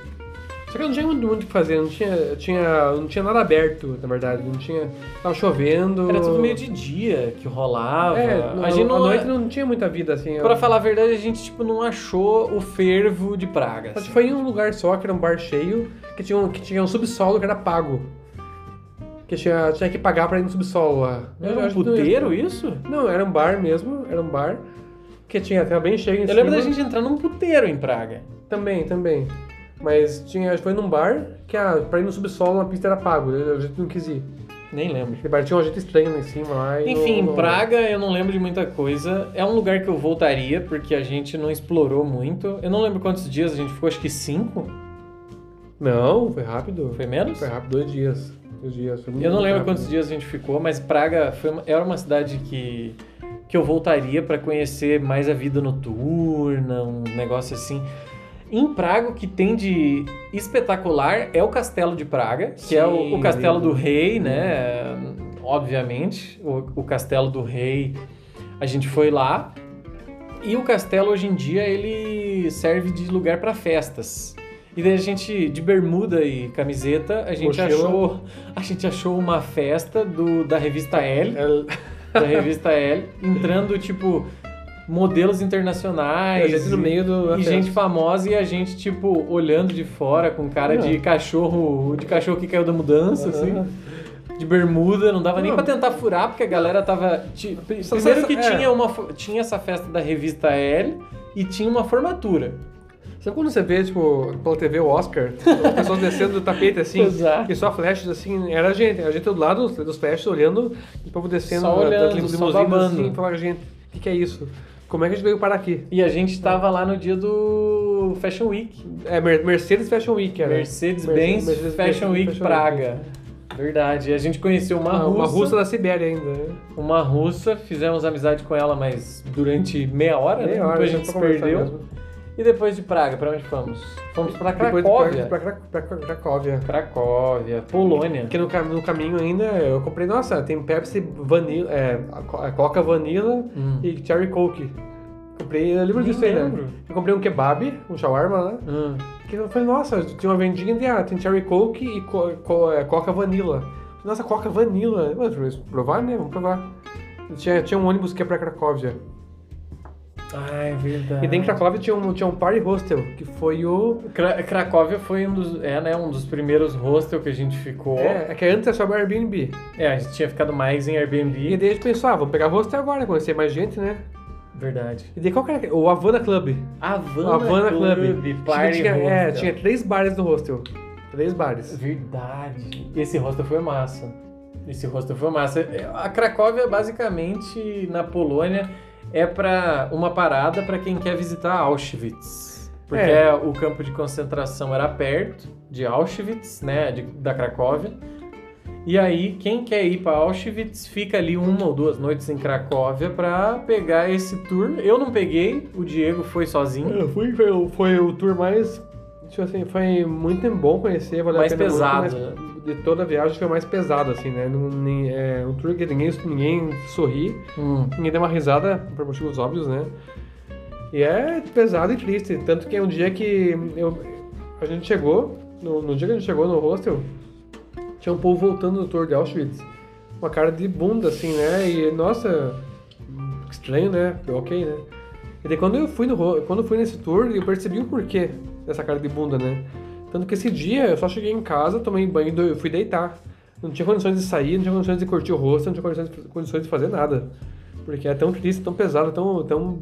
Só que não tinha muito, muito o que fazer, não tinha, tinha, não tinha nada aberto, na verdade, não tinha... Tava chovendo... Era tudo meio de dia que rolava. É, a, gente não, a noite não tinha muita vida, assim. Pra eu... falar a verdade, a gente, tipo, não achou o fervo de Praga. A gente foi em um lugar só, que era um bar cheio, que tinha um, que tinha um subsolo que era pago. Que tinha, tinha que pagar pra ir no subsolo lá. Era um puteiro não, isso? Não, era um bar mesmo, era um bar. Que tinha, tava bem cheio em Eu cima. lembro da gente entrar num puteiro em Praga. Também, também. Mas tinha, foi num bar que ah, pra ir no subsolo a pista era pago, a gente não quis ir. Nem lembro. Aquele bar tinha um jeito estranho lá em cima lá. Enfim, não, não... Praga eu não lembro de muita coisa. É um lugar que eu voltaria, porque a gente não explorou muito. Eu não lembro quantos dias a gente ficou, acho que cinco. Não, foi rápido. Foi menos? Foi rápido, dois dias. Dois dias. eu não lembro rápido. quantos dias a gente ficou, mas Praga foi uma, era uma cidade que, que eu voltaria para conhecer mais a vida noturna, um negócio assim. Em Praga, o que tem de espetacular é o Castelo de Praga, que Sim, é o, o Castelo do Rei, né? Obviamente, o, o Castelo do Rei, a gente foi lá. E o castelo hoje em dia ele serve de lugar para festas. E daí a gente, de bermuda e camiseta, a gente achou a gente achou uma festa do, da revista L, da revista L, entrando tipo modelos internacionais. E, no meio do, e gente famosa e a gente, tipo, olhando de fora com cara de cachorro, de cachorro que caiu da mudança, assim. De bermuda, não dava não. nem pra tentar furar, porque a galera tava. Primeiro que é. tinha, uma, tinha essa festa da revista L e tinha uma formatura. Sabe quando você vê, tipo, pela TV o Oscar, as pessoas descendo do tapete assim, e só flashes assim, era a gente, a gente do lado dos flashes olhando, e o povo descendo só olhando, das limusinas assim, falando, gente, o que, que é isso? Como é que a gente veio parar aqui? E a gente estava lá no dia do Fashion Week. É, Mercedes Fashion Week, era. Mercedes-Benz Mercedes Fashion Week Fashion Praga. Week. Verdade. E a gente conheceu uma, uma russa. Uma russa da Sibéria ainda. Né? Uma russa, fizemos amizade com ela, mas durante meia hora, meia né? Hora, Depois a gente se perdeu. Mesmo. E depois de Praga, para onde fomos? Fomos para Cracóvia. Para Cracóvia. Cracóvia, Polônia. Que no, no, caminho ainda eu comprei, nossa, tem Pepsi vanilla, é, Coca Vanilla hum. e Cherry Coke. Comprei, eu lembro disso aí, né? Eu comprei um kebab, um shawarma lá. Hum. Que eu falei, nossa, tinha uma vendinha de, ah, tem Cherry Coke e co, co, é, Coca Vanilla. Nossa, Coca Vanilla. Vamos provar, né? Vamos provar. Tinha, tinha um ônibus que é pra Cracóvia. Ah, é verdade. E dentro de Cracóvia tinha um, tinha um party hostel, que foi o... Cra Cracóvia foi um dos, é, né, um dos primeiros hostels que a gente ficou. É, é que antes era só Airbnb. É, a gente tinha ficado mais em Airbnb. E daí a gente pensou, ah, vamos pegar hostel agora, conhecer mais gente, né? Verdade. E daí qual que era? O Havana Club. Havana, Havana Club. Club. Party tinha, é, tinha três bares no hostel. Três bares. Verdade. Esse hostel foi massa. Esse hostel foi massa. A Cracóvia, basicamente, na Polônia é para uma parada para quem quer visitar Auschwitz. Porque é. o campo de concentração era perto de Auschwitz, né, de, da Cracóvia. E aí, quem quer ir para Auschwitz fica ali uma ou duas noites em Cracóvia para pegar esse tour. Eu não peguei, o Diego foi sozinho. Eu fui, foi, foi o tour mais Tipo assim, foi muito bom conhecer, valeu mais a pena pesado. Muito, de toda a viagem foi o mais pesado, assim, né? Não, nem- é um tour que ninguém, ninguém sorri, Hum. ninguém deu uma risada, por motivos óbvios, né? E é pesado e triste. Tanto que um dia que eu, a gente chegou, no, no dia que a gente chegou no hostel, tinha um povo voltando do tour de Auschwitz. Uma cara de bunda, assim, né? E, nossa, estranho, né? Ok, né? E daí quando eu fui, no, quando eu fui nesse tour, eu percebi o porquê dessa cara de bunda, né? Tanto que esse dia eu só cheguei em casa, tomei banho e fui deitar. Não tinha condições de sair, não tinha condições de curtir o rosto, não tinha condições de, condições de fazer nada. Porque é tão triste, tão pesado, tão, tão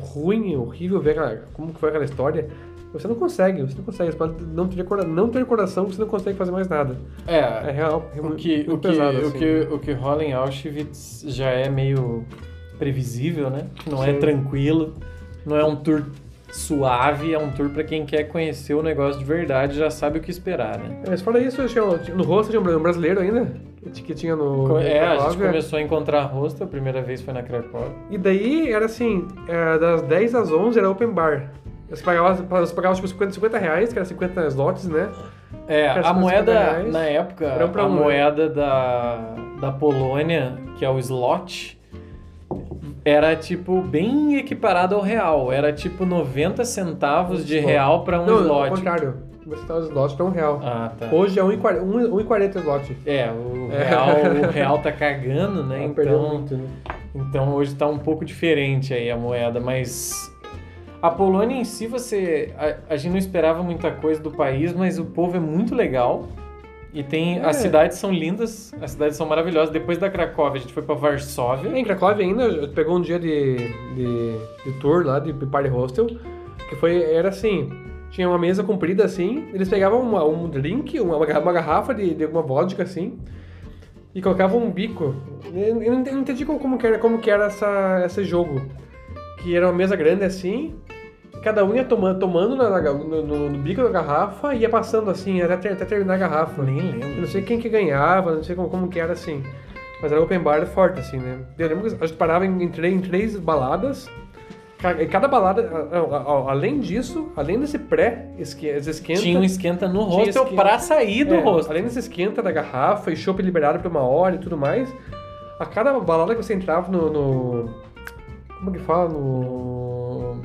ruim, horrível ver aquela- como que foi aquela história. Você não consegue, você não consegue. Você pode não ter, não ter coração, você não consegue fazer mais nada. É É, real, é o muito, que, o, que, pesado, o, assim. que, o que rola em Auschwitz já é meio previsível, né? Não é Sim. tranquilo, não é um tour suave, é um tour pra quem quer conhecer o negócio de verdade, já sabe o que esperar, né? Mas fora isso, tinha, no rosto tinha um brasileiro ainda, que, tinha no. É, a gente Cracóvia. começou a encontrar rosto, a primeira vez foi na Cracóvia. E daí era assim, é, das 10 às 11 era open bar. Você pagava, você pagava tipo 50, 50 reais, que era 50 slots, né? É, a 50 moeda, reais. na época, Era um a um, né? moeda da, da Polônia, que é o slot, era tipo bem equiparado ao real. Era tipo 90 centavos de Slot. real pra um Não, ao slot. contrário. Você tava os slots pra um real. Ah, tá. Hoje é 1,40 1,40 slot. É, o É. real, o real tá cagando, né? Perdeu Então, muito, né? então hoje tá um pouco diferente aí a moeda, mas a Polônia em si você a, a gente não esperava muita coisa do país, mas o povo é muito legal. E tem É. as cidades são lindas, as cidades são maravilhosas. Depois da Cracóvia, a gente foi pra Varsóvia. Em Cracóvia ainda, eu pegou um dia de, de, de tour lá, de party hostel, que foi, era assim, tinha uma mesa comprida assim, eles pegavam uma- um drink, uma, uma garra- uma garrafa de, de alguma vodka assim, e colocavam um bico. Eu não ente- não entendi como, como que era, como que era essa, esse jogo. Que era uma mesa grande assim, cada um ia tomando, tomando na- na- no, no- no bico da garrafa e ia passando assim, até, até terminar a garrafa. Nem Eu lembro. não sei quem que ganhava, não sei como, como que era assim. Mas era open bar forte, assim, né? Eu lembro que a gente parava em, em, três, em três baladas. E Cada balada, além disso, além desse pré, esquenta. Tinha um esquenta no hostel esquenta. pra sair do é, hostel. Além desse esquenta da garrafa e chopp liberado por uma hora e tudo mais, a cada balada que você entrava no. no- como que fala? No.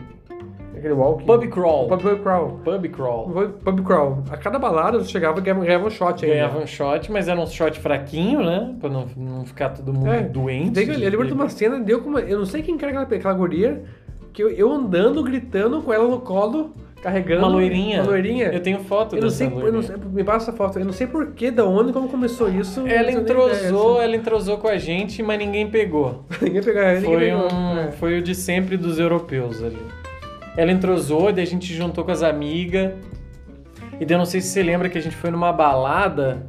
Aquele walk. Pub crawl. Pub, pub crawl. Pub crawl. Pub, crawl. A cada balada você chegava e ganhava, um shot ainda. Ganhava um shot, mas era um shot fraquinho, né? Pra não, não ficar todo mundo É, doente. Daí, eu lembro de uma cena, deu com uma, eu não sei quem que era aquela, aquela guria, que eu, eu andando, gritando com ela no colo, carregando. Uma loirinha. Uma loirinha. Eu tenho foto Eu não sei, eu não sei, me passa essa foto, eu não sei por que, da onde, como começou isso. Ela entrosou, ela entrosou com a gente, mas ninguém pegou. assim. ninguém pegou, ninguém Foi, pegou. um, É. foi o de sempre dos europeus ali. Ela entrosou, daí a gente juntou com as amigas. E daí eu não sei se você lembra que a gente foi numa balada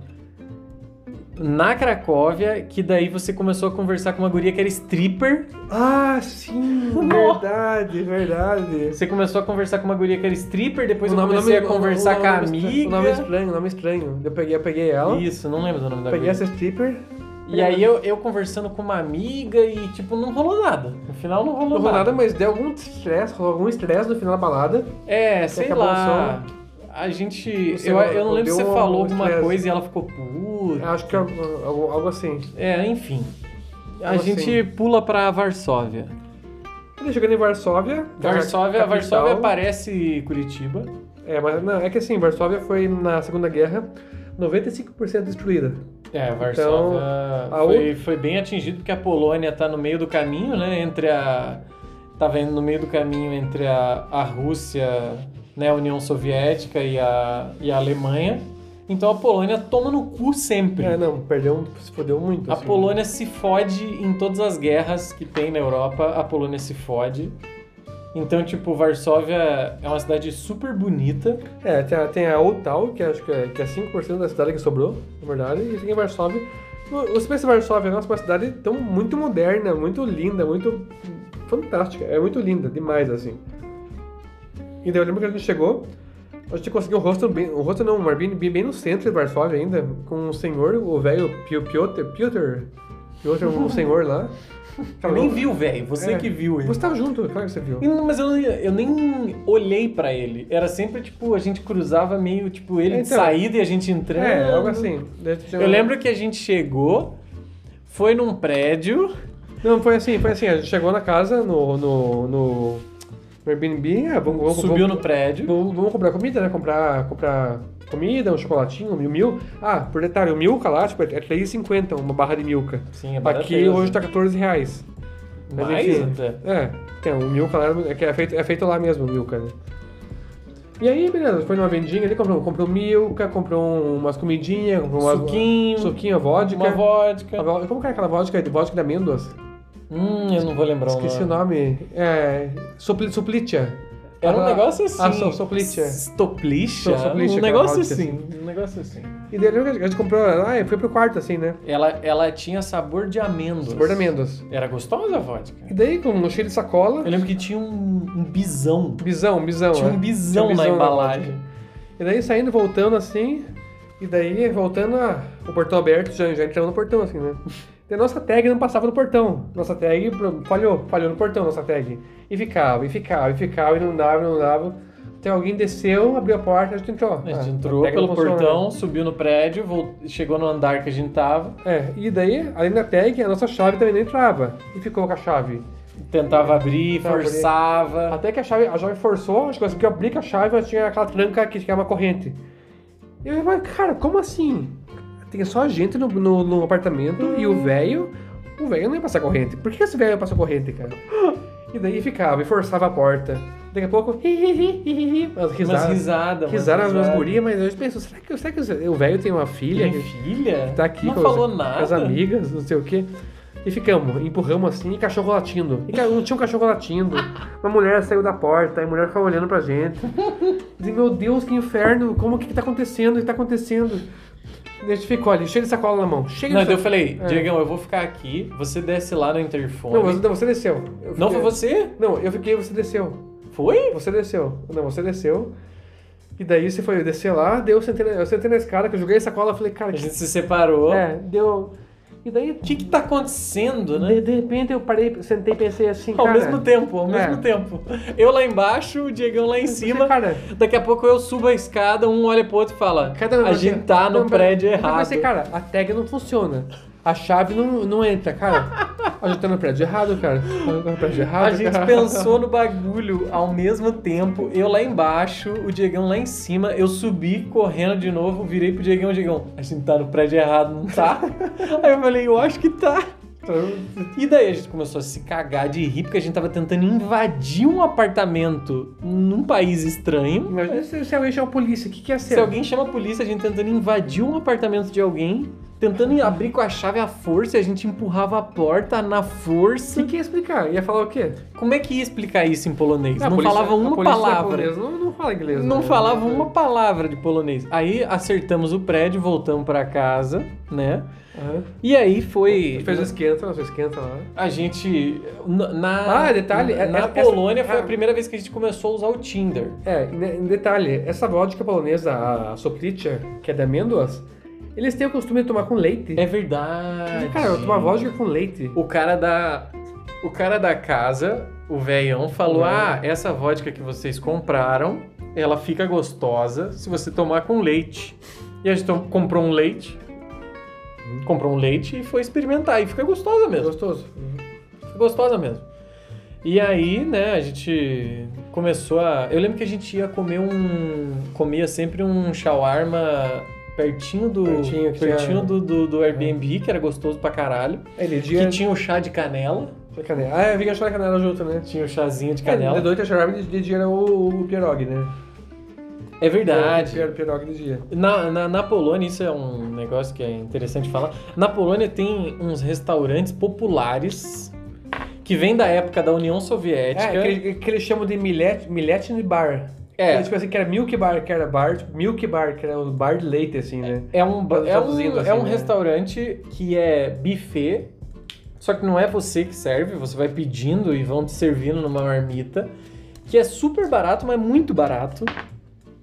na Cracóvia, que daí você começou a conversar com uma guria que era stripper. Ah, sim, verdade, verdade. Você começou a conversar com uma guria que era stripper, depois O eu comecei nome- a conversar o com a estranho, amiga. O nome estranho, o nome estranho. Eu peguei, eu peguei ela, Isso, não lembro do nome da peguei guria. essa stripper. E aí eu, eu conversando com uma amiga e, tipo, não rolou nada. No final não rolou Não rolou nada. mas deu algum estresse, rolou algum estresse no final da balada. É, sei lá. A gente. Você Eu, eu não lembro se você falou alguma estresse. coisa e ela ficou puta. Acho que é algo, algo assim. É, enfim. A Algo gente assim. pula pra Varsóvia. Ele chegando em Varsóvia. Varsóvia, capital. Varsóvia parece Curitiba. É, mas não, é que assim, Varsóvia foi na Segunda Guerra 95% destruída. É, Varsóvia a foi, foi bem atingido porque a Polônia tá no meio do caminho, né? Entre a. Tava indo no meio do caminho entre a, a Rússia, né, a União Soviética e a, e a Alemanha. Então a Polônia toma no cu sempre. É, não, perdeu, se fodeu muito. A assim. Polônia se fode em todas as guerras que tem na Europa, a Polônia se fode. Então, tipo, Varsóvia é uma cidade super bonita. É, tem a, tem a Old Town, que acho que é, que é 5% da cidade que sobrou, na verdade, e tem Varsóvia. Você pensa em Varsóvia, nossa, uma cidade tão muito moderna, muito linda, muito fantástica. É muito linda, demais, assim. E daí eu lembro que a gente chegou, a gente conseguiu um rosto bem, um rosto não, um Airbnb bem no centro de Varsóvia ainda, com um senhor, o velho Pio- Piotr, Piotr, é um senhor lá. Eu nem vi o velho, você É. que viu ele. Você tava junto, claro que você viu. Mas eu, eu nem olhei pra ele. Era sempre, tipo, a gente cruzava meio, tipo, ele de Então, saída e a gente entrando. É, algo assim. Eu lembro que a gente chegou, foi num prédio. Não, foi assim, foi assim. A gente chegou na casa, no, no, no, no Airbnb. Ah, vamos, vamos, Subiu vamos, no prédio. Vamos, vamos comprar comida, né? Comprar, comprar comida, um chocolatinho, um mil mil. Ah, por detalhe, o milka lá, tipo, é R$3,50 uma barra de milka. Sim, é Aqui barateiro, hoje assim. tá 14 reais. Mas, Mais enfim. até. É, tem o milka lá, é, é, feito, é feito lá mesmo o milka, né? E aí, beleza, foi numa vendinha ali, comprou, comprou milka, comprou um- umas comidinhas, comprou umas, Suquinho. suquinho, vodka. Uma vodka. Como que é aquela vodka? de Vodka de amêndoas? Hum, eu não vou lembrar Esqueci o nome. É. Supli, suplitia. Era um negócio assim. Ah, so, soplitia. Stoplicha? So- soplicha, Um negócio assim. Um negócio assim. E daí a gente comprou. Ah, foi pro quarto assim, né? Ela, ela tinha sabor de amêndoas. Sabor de amêndoas. Era gostosa a vodka. E daí, com um cheiro de sacola. Eu lembro que tinha um, um bisão. Bisão, bisão. Tinha é. um bisão Tinha na vodka. embalagem. E daí saindo, voltando assim. E daí, voltando, ah, o portão aberto, já, já entramos no portão assim, né? E nossa tag não passava no portão. Nossa tag falhou, falhou no portão, nossa tag. E ficava, e ficava, e ficava, e não dava, e não dava. Até alguém desceu, abriu a porta, a gente entrou. A gente Ah, entrou não pelo portão, subiu no prédio, chegou no andar que a gente tava, É, e daí, além da tag, a nossa chave também não entrava. E ficou com a chave. tentava abrir, Tentava abrir. forçava. Até que a chave, a chave forçou, acho que conseguiu abrir com a chave, mas tinha aquela tranca que tinha uma corrente. E eu falei, cara, como assim? Tem só gente no, no, no apartamento e o velho. O velho não ia passar corrente. Por que esse velho passou corrente, cara? E daí ficava, e forçava a porta. Daqui a pouco, hi, hi, hi, hi, umas Umas risadas. risadas. Risadas umas gurias, mas eu penso, será que, será que o velho tem uma filha? Tem que filha? tá aqui não com, falou as, nada. com as amigas, não sei o quê. E ficamos, empurramos assim, e cachorro latindo. E não tinha um cachorro latindo. Uma mulher saiu da porta, e a mulher ficava olhando pra gente. Dizia, meu Deus, que inferno, como que que tá acontecendo? O que tá acontecendo? E gente ficou ali, cheio de sacola na mão. Cheio Não, de eu falei, É. Diegão, eu vou ficar aqui, você desce lá no interfone. Não, você, não, você desceu. Eu Não fiquei- foi você? Não, eu fiquei, você desceu. Foi? Você desceu. Não, você desceu. E daí você foi descer lá, daí eu sentei na, eu sentei na escada, que eu joguei a sacola, eu falei, cara, A que... gente se separou. É, deu... E daí, O que que tá acontecendo, né? de, de repente eu parei, sentei e pensei assim, Ao cara... mesmo tempo, ao mesmo É. tempo. Eu lá embaixo, o Diegão lá em cima. cara, Daqui a pouco eu subo a escada, um olha pro outro e fala: Cada A gente tá no prédio errado. Mas assim, cara, a tag não funciona. A chave não, não entra, cara. A gente tá no prédio errado, cara. Tá no prédio errado. A gente cara. pensou no bagulho ao mesmo tempo. Eu lá embaixo, o Diegão lá em cima. Eu subi correndo de novo, virei pro Diegão, Diegão, a gente tá no prédio errado, não tá? Aí eu falei, eu acho que tá. E daí a gente começou a se cagar de rir, porque a gente tava tentando invadir um apartamento num país estranho. Imagina se, se alguém chama a polícia, o que, que ia ser? Se alguém chama a polícia, a gente tentando invadir um apartamento de alguém, tentando abrir com a chave à força, e a gente empurrava a porta na O força. que, que ia explicar? Ia falar o quê? Como é que ia explicar isso em polonês? A não polícia- falava uma polícia palavra. polonesa Não, não fala inglês. Não né? falava uma palavra de polonês. Aí acertamos o prédio, voltamos pra casa, né? Aham. E aí foi. Fez o esquenta, nosso esquenta lá. A gente. Na, Ah, detalhe, Na, é- na essa- Polônia foi ah. a primeira vez que a gente começou a usar o Tinder. É, em em detalhe, essa vodka polonesa, a Soplitia, que é de amêndoas, eles têm o costume de tomar com leite. É verdade. Cara, eu tomar vodka com leite. O cara da. O cara da casa, o velhão, falou: É. Ah, essa vodka que vocês compraram, ela fica gostosa se você tomar com leite. E a gente comprou um leite. Comprou um leite e foi experimentar. E fica gostosa É mesmo. gostoso. Fica gostosa mesmo. E aí, né, a gente começou a. Eu lembro que a gente ia comer um. Comia sempre um shawarma pertinho do. Pertinho, que pertinho do, do, do Airbnb, que era gostoso pra caralho. Ele Que dia. tinha o chá de canela. Canela. Ah, eu vi que achou a canela junto, né? Tinha o chazinho de É, canela. de noite a shawarma de, de dia era o, o pierogi, né? É verdade. O pierogi de dia. Na, na, na Polônia, isso é um negócio que é interessante falar. Na Polônia tem uns restaurantes populares que vêm da época da União Soviética. É, que, que eles chamam de millet, milletny bar. É. Que, tipo assim, que era milk bar, que era bar, milk bar, que era o bar de leite, assim, né? É um, ba- é um, assim, é um né? restaurante que é buffet, só que não é você que serve, você vai pedindo e vão te servindo numa marmita, que é super barato, mas muito barato.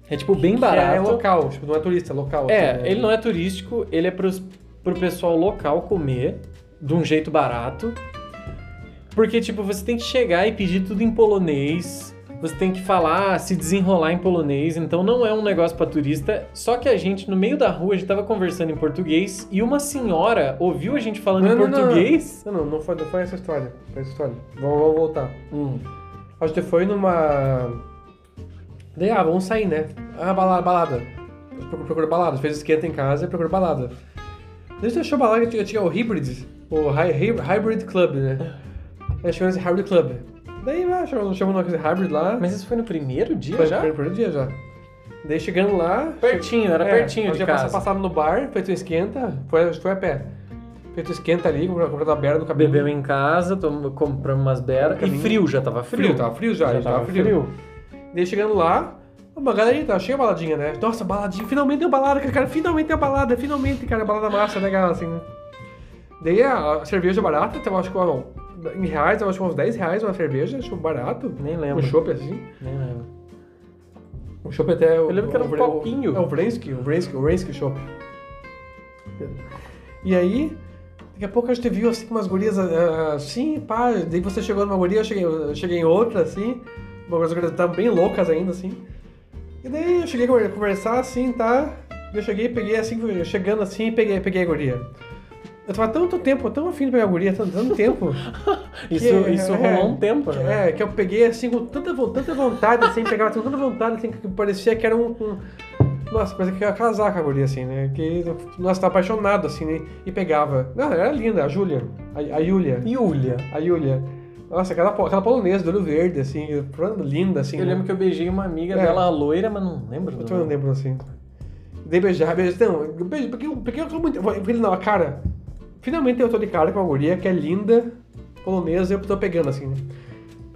É tipo bem Que é barato. local, tipo, não é turista, é local. É, assim, né? ele não é turístico, ele é pros, pro pessoal local comer. de um jeito barato. Porque, tipo, você tem que chegar e pedir tudo em polonês. Você tem que falar, se desenrolar em polonês. Então não é um negócio pra turista. Só que a gente, no meio da rua, a gente tava conversando em português e uma senhora ouviu a gente falando em português. Não, não, não foi, não foi essa história. Foi essa história. Vamos, vamos voltar. Hum. A gente foi numa. Daí, ah, vamos sair, né? Ah, balada, balada. Procura, balada. Fez esquenta em casa e procura balada. Daí a gente achou balada que tinha, o Hybrid, o Hy- Hybrid Club, né? A gente chamou esse Hybrid Club. Daí, ah, chamou, chamou coisa Hybrid lá. Mas isso foi no primeiro dia foi, já? Foi no primeiro dia já. Daí chegando lá. Pertinho, era é, pertinho nós de já casa. passa- Passava no bar, feito esquenta, foi, foi a pé. Feito esquenta ali, comprou comprou a beira do cabelo. Bebeu em casa, compramos umas beras. E frio, já tava frio. Frio, tava frio já, já tava frio. Daí chegando lá, uma galerinha, tá cheia a baladinha, né? Nossa, baladinha, finalmente tem uma balada, cara, finalmente tem uma balada, finalmente, cara, balada massa, legal, assim, né? Daí a, a cerveja barata, tava, acho que, ó, em reais, tava, acho que uns 10 reais uma cerveja, acho barato. Nem Um lembro. chopp, assim. Nem lembro. Um chopp até... Eu lembro que era um o, copinho. É o Vrensky, o Vrensky, o Vrensky chopp. E aí, daqui a pouco a gente viu, assim, umas gurias, assim, pá, daí você chegou numa guria, eu cheguei, eu cheguei em outra, assim, as gurias estavam bem loucas ainda, assim. E daí eu cheguei a conversar, assim, tá? Eu cheguei, peguei, assim, chegando assim, peguei, peguei a guria. Eu tava tanto tempo, tão afim de pegar a guria, tanto, tanto tempo. Isso, que- isso é, rolou um tempo, né? É, que eu peguei assim com tanta, tanta vontade, assim, pegava com tanta vontade, assim, que parecia que era um. um- nossa, parecia que ia casar com a guria, assim, né? Que, nossa, tava apaixonado, assim, né? E pegava. Não, era linda, a Júlia. A, a Yulia. Yulia. A Yulia. Nossa, aquela, aquela polonesa do olho verde, assim, linda, assim. Eu né? lembro que eu beijei uma amiga É. dela loira, mas não lembro. Eu não lembro assim. Dei beijar, beijar. Não, eu beijo, porque, eu- porque eu tô muito. Eu falei, não, cara. Finalmente eu tô de cara com uma guria que é linda, polonesa, e eu tô pegando assim, né?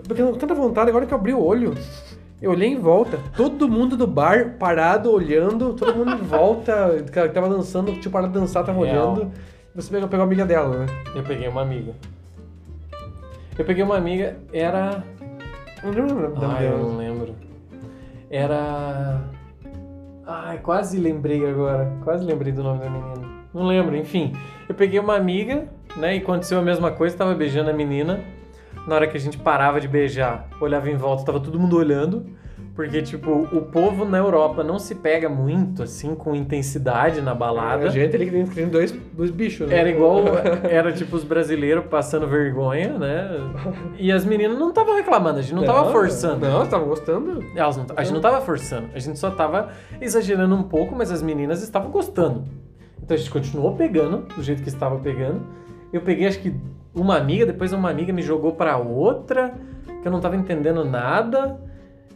Porque com tanta vontade, agora que eu abri o olho, eu olhei em volta, todo mundo do bar parado, olhando, todo mundo em volta, que tava dançando, tipo, parado de dançar, tava Real. olhando. Você pegou, pegou a amiga dela, né? Eu peguei uma amiga. Eu peguei uma amiga, era. Não lembro o nome Ai, eu dela. não lembro. Era. Ai, quase lembrei agora. Quase lembrei do nome da menina. Não lembro, enfim. Eu peguei uma amiga, né? E aconteceu a mesma coisa, tava beijando a menina. Na hora que a gente parava de beijar, olhava em volta, tava todo mundo olhando. Porque, tipo, o povo na Europa não se pega muito, assim, com intensidade na balada. A gente ali que tem- dois, dois bichos, né? Era igual, era tipo os brasileiros passando vergonha, né? E as meninas não estavam reclamando, a gente não tava forçando. Não, tava gostando. Elas não, a gente não tava forçando, a gente só tava exagerando um pouco, mas as meninas estavam gostando. Então a gente continuou pegando, do jeito que estava pegando. Eu peguei, acho que uma amiga, depois uma amiga me jogou pra outra, que eu não tava entendendo nada.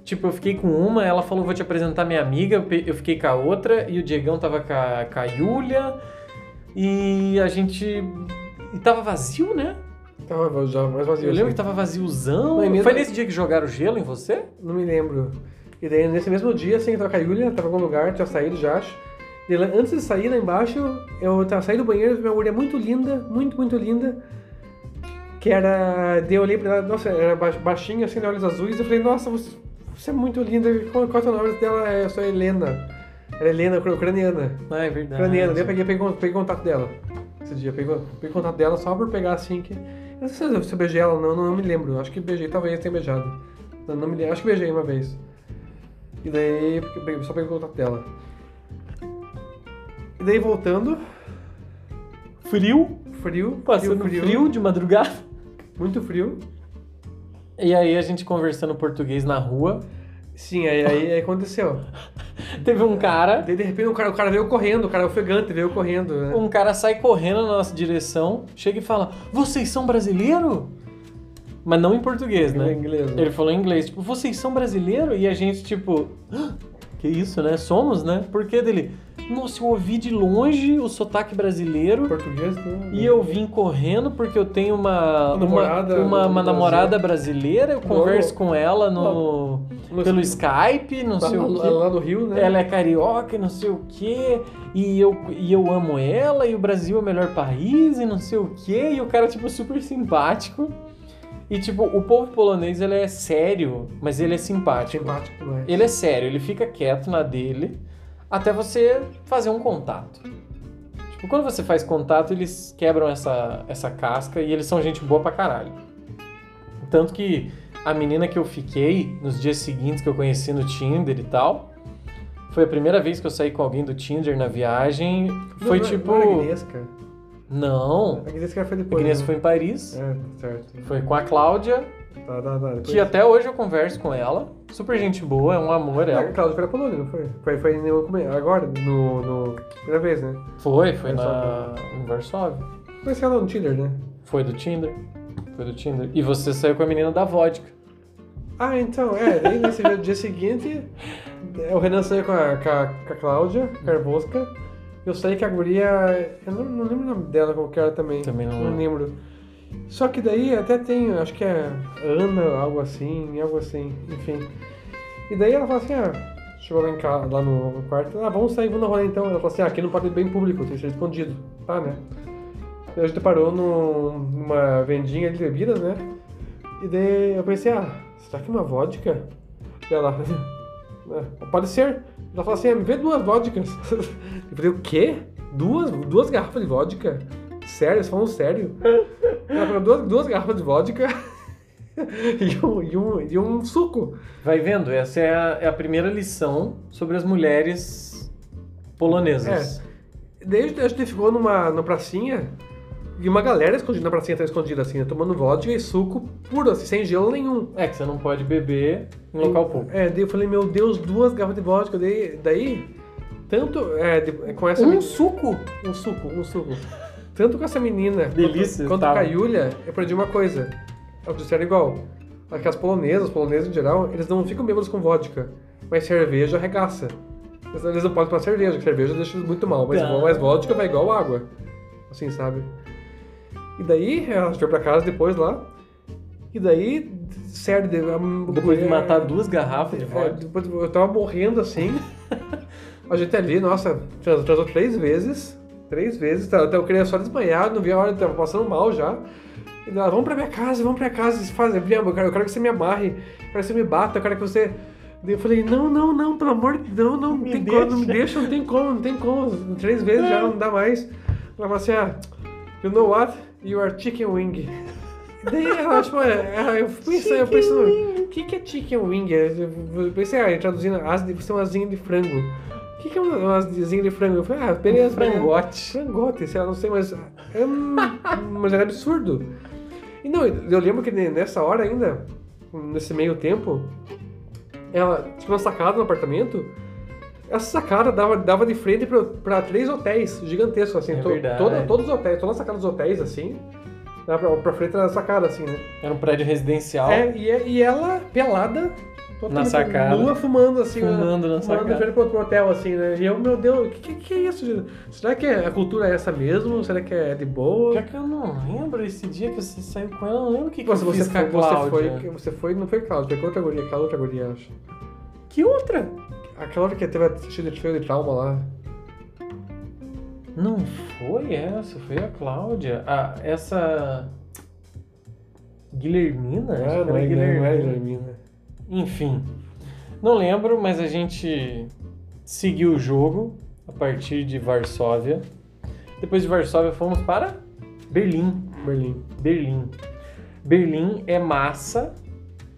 Tipo, eu fiquei com uma, ela falou, vou te apresentar minha amiga, eu fiquei com a outra, e o Diegão tava com a, com a Yulia, e a gente... E tava vazio, né? Tava já mais vazio. Eu lembro assim. que tava vaziozão. Mesmo- Foi nesse dia que jogaram gelo em você? Não me lembro. E daí, nesse mesmo dia, assim, eu tava com a Yulia, tava em algum lugar, tinha saído já, acho. E lá- antes de sair lá embaixo, eu tava saindo do banheiro, vi uma mulher muito linda, muito, muito linda. Que era. Daí eu olhei pra ela, nossa, era ba- baixinha, assim, de olhos azuis. Eu falei, nossa, você, você é muito linda. Qual, qual é o nome dela? É, a Helena. Era Helena, ucra- ucraniana. Ah, é verdade. Ucraniana. Daí eu peguei, peguei, peguei contato dela. Esse dia, peguei, peguei contato dela só por pegar assim que. Eu não sei se eu- beijei ela, não, não, não me lembro. Acho que beijei, talvez tenha beijado. Não, não me lembro. Acho que beijei uma vez. E daí só peguei o contato dela. E daí voltando, Frio, frio, passando frio, de madrugada. muito frio. E aí a gente conversando português na rua. Sim, aí, aí, aí aconteceu. Teve um cara, Daí de repente o cara, o cara veio correndo, o cara ofegante veio correndo, né? um cara sai correndo na nossa direção, chega e fala: "Vocês são brasileiro?" Mas não em português, né? Em inglês, né? Ele falou em inglês, tipo, "Vocês são brasileiro?" E a gente tipo, "Ah, que isso, né? Somos, né? Por que dele? Nossa, eu ouvi de longe o sotaque brasileiro. Português, né? E eu vim correndo porque eu tenho uma, Uma namorada uma, uma, namorada brasileira, eu converso com ela no, no- pelo Skype, não Lá, sei o quê. lá no Rio, né? Ela é carioca e não sei o quê, e eu, e eu amo ela, e o Brasil é o melhor país, e não sei o quê, e o cara, tipo, super simpático. E, tipo, o povo polonês, ele é sério, mas ele é simpático. Simpático, né? Ele é sério, ele fica quieto na dele até você fazer um contato. quando você faz contato, eles quebram essa, essa casca e eles são gente boa pra caralho. Tanto que a menina que eu fiquei nos dias seguintes que eu conheci no Tinder e tal, foi a primeira vez que eu saí com alguém do Tinder na viagem. Foi não, tipo. Não era Agnesca. Não. A Agnesca foi A depois. Agnes né? foi em Paris. É, certo. Foi com a Cláudia, Tá, tá, tá. Depois... que até hoje eu converso com ela. Super gente boa, é um amor É, a ela. Cláudia foi na Polônia, não foi? Foi, foi no, agora, no, no. Primeira vez, né? Foi, foi na em Varsóvia. Conheci ela no Tinder, né? Foi do Tinder. Foi do Tinder. E você saiu com a menina da vodka. Ah, então, é, daí nesse dia, seguinte, o Renan saiu com a, com a, com a Cláudia Carvosca. Eu saí com a guria. Eu não, não lembro o nome dela, qual que era também. Também não Não lembro. Só que daí até tem, acho que é Ana, algo assim, algo assim, enfim. E daí ela fala assim, ah, chegou lá, em casa, lá no, quarto, ah, vamos sair, vamos na rola então. Ela falou assim, ah, aqui não pode ir bem público, tem que ser escondido. Tá, né? Daí a gente parou num- numa vendinha de bebidas, né? E daí eu pensei, ah, será que uma vodka? Daí ela, "É, pode ser. Ela falou assim, ah, me vê duas vodkas. Eu falei, o quê? Duas, duas garrafas de vodka? Sério? Você falando sério? Ela falou, duas, duas garrafas de vodka e, um, e, um, e um suco. Vai vendo, essa é a, é a primeira lição sobre as mulheres polonesas. Daí a gente ficou numa, numa pracinha e uma galera escondida na pracinha, tá escondida assim, né? tomando vodka e suco puro, assim, sem gelo nenhum. É. que você não pode beber em local público. É, daí eu falei, meu Deus, duas garrafas de vodka. Daí, daí tanto é, de- com essa Um menina- suco? um suco, um suco. Tanto com essa menina Delícia, quanto, quanto com a Yulia, eu aprendi uma coisa. Elas disseram igual. Aquelas polonesas, os poloneses em geral, eles não ficam bêbados com vodka, mas cerveja arregaça. Eles- Eles não podem tomar cerveja, porque cerveja deixa eles muito mal, mas, Tá. mas vodka vai igual água. Assim, sabe? E daí, ela foi pra casa depois lá. E daí, sério, Depois de matar duas garrafas de é, vodka. depois eu tava morrendo assim. A gente ali, nossa, trans- transou três vezes. Três vezes. tá, Até eu queria só desmanhar, não via a hora, tava passando mal já. E ela, vamos pra minha casa, vamos pra casa. Faz, eu quero, eu quero que você me amarre, eu quero que você me bata, eu quero que você. Daí eu falei, não, não, não, pelo amor de Deus, não, não Me tem como, não me deixa. deixa, não tem como, não tem como. Três vezes já não dá mais. Ela falou assim, ah, you know what? You are chicken wing. Daí ela, tipo, eu pensei, eu pensei, o que, que é chicken wing? Eu pensei, ah, traduzindo, asa de, você é uma asinha de frango. O que, que é uma, uma asinha de frango? Eu falei, ah, beleza. Frangote. Frangote, sei lá, não sei, mas é, mas era absurdo. E não, eu lembro que nessa hora ainda, nesse meio tempo, ela tinha uma sacada no apartamento. Essa sacada dava, dava de frente pra, pra três hotéis gigantescos, assim. É to- toda, todos os hotéis, toda a sacada dos hotéis, assim. Dava pra, pra frente da sacada, assim, né? Era um prédio residencial. É, e, e ela, pelada, totalmente sacada. nua, fumando, assim. Fumando na Fumando sacada. de frente pro outro hotel, assim, né? E eu, meu Deus, o que, que, é isso? Será que a cultura é essa mesmo? Será que é de boa? Já que eu não lembro esse dia que você saiu com ela, eu não lembro o que, que Você, fiz com a você, foi, você foi, não foi Cláudia, foi com outra guria, aquela outra guria, acho. Que outra? Aquela outra que teve cheio de, cheio de trauma lá. Não foi essa, foi a Cláudia. Ah, essa... Guilhermina? Ah, não, é, não é Guilhermina. Enfim, não lembro, mas a gente seguiu o jogo a partir de Varsóvia. Depois de Varsóvia fomos para Berlim. Berlim. Berlim. Berlim é massa.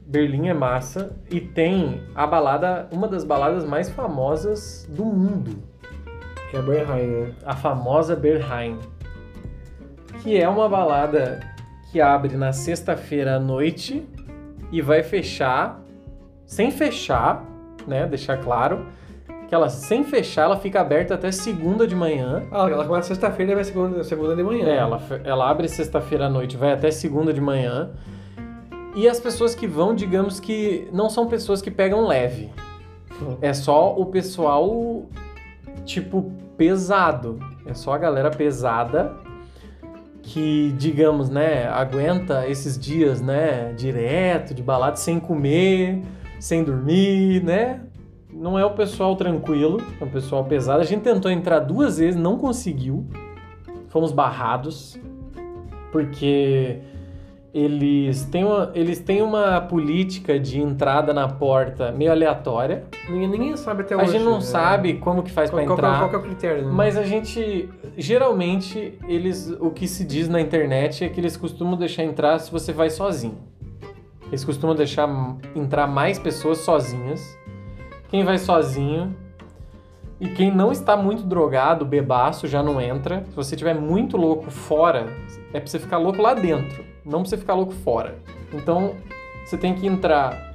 Berlim é massa e tem a balada, uma das baladas mais famosas do mundo, Que é Bernheim, né? a famosa Berheim, que é uma balada que abre na sexta-feira à noite e vai fechar sem fechar, né? Deixar claro que ela sem fechar ela fica aberta até segunda de manhã. Ah, ela começa sexta-feira e vai segunda, segunda de manhã. É, ela, ela abre sexta-feira à noite, vai até segunda de manhã. E as pessoas que vão, digamos que não são pessoas que pegam leve. É só o pessoal, tipo, pesado. É só a galera pesada que, digamos, né, aguenta esses dias, né, direto, de balada, sem comer, sem dormir, né? Não é o pessoal tranquilo, é o pessoal pesado. A gente tentou entrar duas vezes, não conseguiu. Fomos barrados, porque eles têm uma, eles têm uma política de entrada na porta meio aleatória. Ninguém, ninguém sabe até A hoje. gente não né? sabe como que faz qual, pra qual, entrar. qual que é o critério, né? Mas a gente geralmente, eles, o que se diz na internet é que eles costumam deixar entrar se você vai sozinho. Eles costumam deixar entrar mais pessoas sozinhas. Quem vai sozinho e quem não está muito drogado, bebaço, já não entra. Se você estiver muito louco fora, é pra você ficar louco lá dentro, não você ficar louco fora. Então, você tem que entrar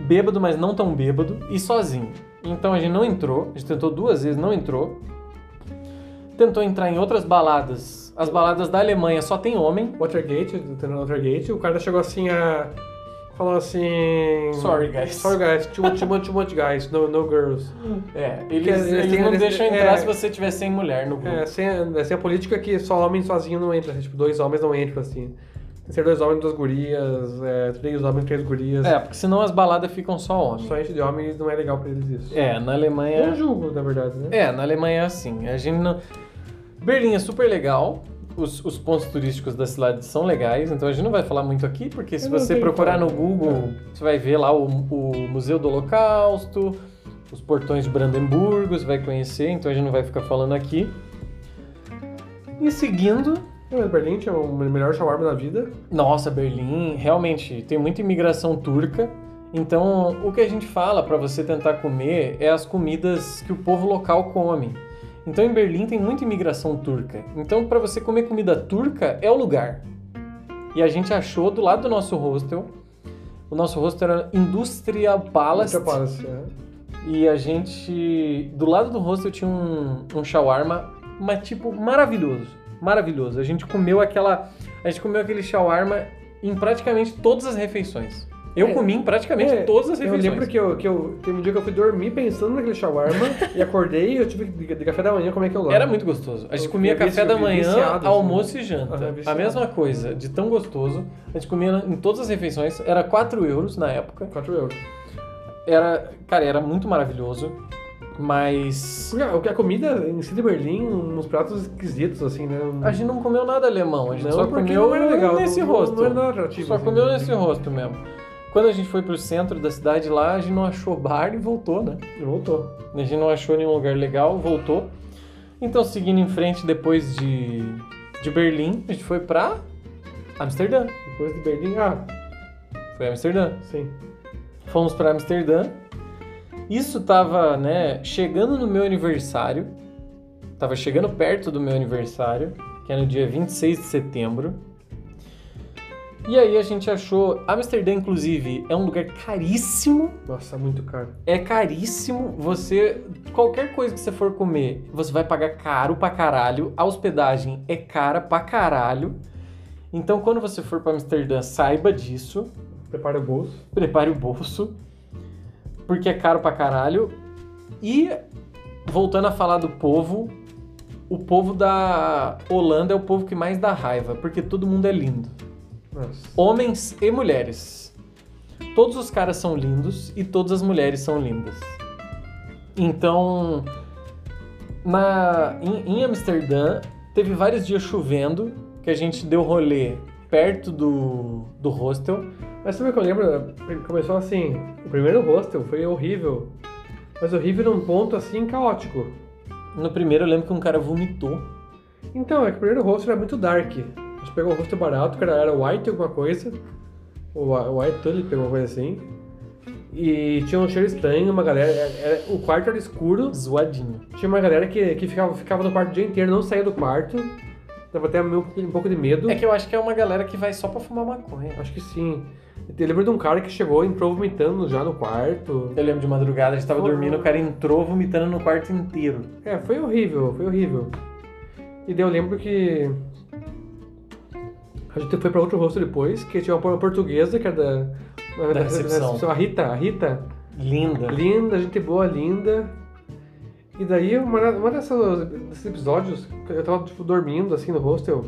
bêbado, mas não tão bêbado, e sozinho. Então a gente não entrou, a gente tentou duas vezes, não entrou. Tentou entrar em outras baladas. As baladas da Alemanha só tem homem. Watergate, Watergate, o cara chegou assim a. Falou assim. Sorry, guys. Sorry, guys. Too much, too much, too much guys. No, no girls. É, eles, eles não eles- deixam entrar é. se você tiver sem mulher no grupo. É, sem, é, sem a política que só homem sozinho não entra. assim, Tipo, dois homens não entram, assim. Tem que ser dois homens, duas gurias, é, três homens, três gurias. É, porque senão as baladas ficam só homem. Só enche de homens não é legal pra eles isso. É, na Alemanha. não julgo, na verdade, né? É, na Alemanha é assim. A gente não. Berlim é super legal. Os, os pontos turísticos da cidade são legais, então a gente não vai falar muito aqui, porque se Eu você procurar no. Google, você vai ver lá o, o Museu do Holocausto, os portões de Brandemburgo, você vai conhecer, então a gente não vai ficar falando aqui. E seguindo, É, mas Berlim tinha o melhor shawarma da vida. nossa, Berlim, realmente tem muita imigração turca. Então, o que a gente fala para você tentar comer é as comidas que o povo local come. Então, em Berlim tem muita imigração turca. Então, para você comer comida turca é o lugar. E a gente achou do lado do nosso hostel. O nosso hostel era Industrial Palace. Muita Palace, é. E a gente. Do lado do hostel tinha um, um shawarma, mas tipo, maravilhoso. Maravilhoso. A gente comeu aquela. A gente comeu aquele shawarma em praticamente todas as refeições. Eu É. comi em praticamente É, todas as Eu refeições. lembro que eu, que eu teve um dia que eu fui dormir pensando naquele shawarma e acordei e eu tive que de, de café da manhã comer aquilo lá. Era muito gostoso. A gente Eu comia café da manhã, viciado, assim. almoço e janta. A mesma coisa, de tão gostoso. A gente comia em todas as refeições. Era 4 euros na época. 4 euros. Era, cara, era muito maravilhoso. Mas. Porque a, a comida em si de Berlim, uns pratos esquisitos, assim, né? A gente não comeu nada alemão, a gente Não, só comeu não era legal, nesse não- rosto. não era Só assim. comeu nesse rosto mesmo. Quando a gente foi pro centro da cidade lá, a gente não achou bar e voltou, né? Voltou. A gente não achou nenhum lugar legal, voltou. Então, seguindo em frente, depois de, de Berlim, a gente foi pra Amsterdã. Depois de Berlim, ah, Foi Amsterdã. sim. Fomos pra Amsterdã. Isso tava, né, chegando no meu aniversário. Tava chegando perto do meu aniversário, que é no dia 26 de setembro. E aí a gente achou. Amsterdã, inclusive, é um lugar caríssimo. Nossa, muito caro. É caríssimo. Você. Qualquer coisa que você for comer, você vai pagar caro pra caralho. A hospedagem é cara pra caralho. Então, quando você for pra Amsterdã, saiba disso Prepara o bolso. prepare o bolso, porque é caro pra caralho. E, voltando a falar do povo, o povo da Holanda é o povo que mais dá raiva, porque todo mundo é lindo. Nossa. Homens e mulheres. Todos os caras são lindos e todas as mulheres são lindas. Então, na, em, em Amsterdã, teve vários dias chovendo, que a gente deu rolê perto do, do hostel. Mas sabe o que eu lembro? Começou assim, o primeiro hostel foi horrível. Mas horrível num ponto assim caótico. No primeiro eu lembro que um cara vomitou. Então, é que o primeiro hostel era muito dark. A gente pegou um hostel barato, que era, white alguma coisa. O Whi- o white tulip, alguma coisa assim. E tinha um cheiro estranho, uma galera. era- era- o quarto era escuro. Zoadinho. Tinha uma galera que, que ficava, ficava no quarto o dia inteiro, não saía do quarto. Dava até meio- um pouco de medo. É que eu acho que é uma galera que vai só pra fumar maconha. Acho que sim. Eu lembro de um cara que chegou e entrou vomitando já no quarto. Eu lembro de madrugada, a gente tava Foi- dormindo, o cara entrou vomitando no quarto inteiro. É, foi horrível, foi horrível. E daí eu lembro que. A gente foi pra outro hostel depois, que tinha uma portuguesa, que era da. Da recepção. A Rita, a Rita. Linda. Linda, gente boa, linda. E daí, uma, uma dessas, desses episódios, eu tava tipo, dormindo assim no hostel.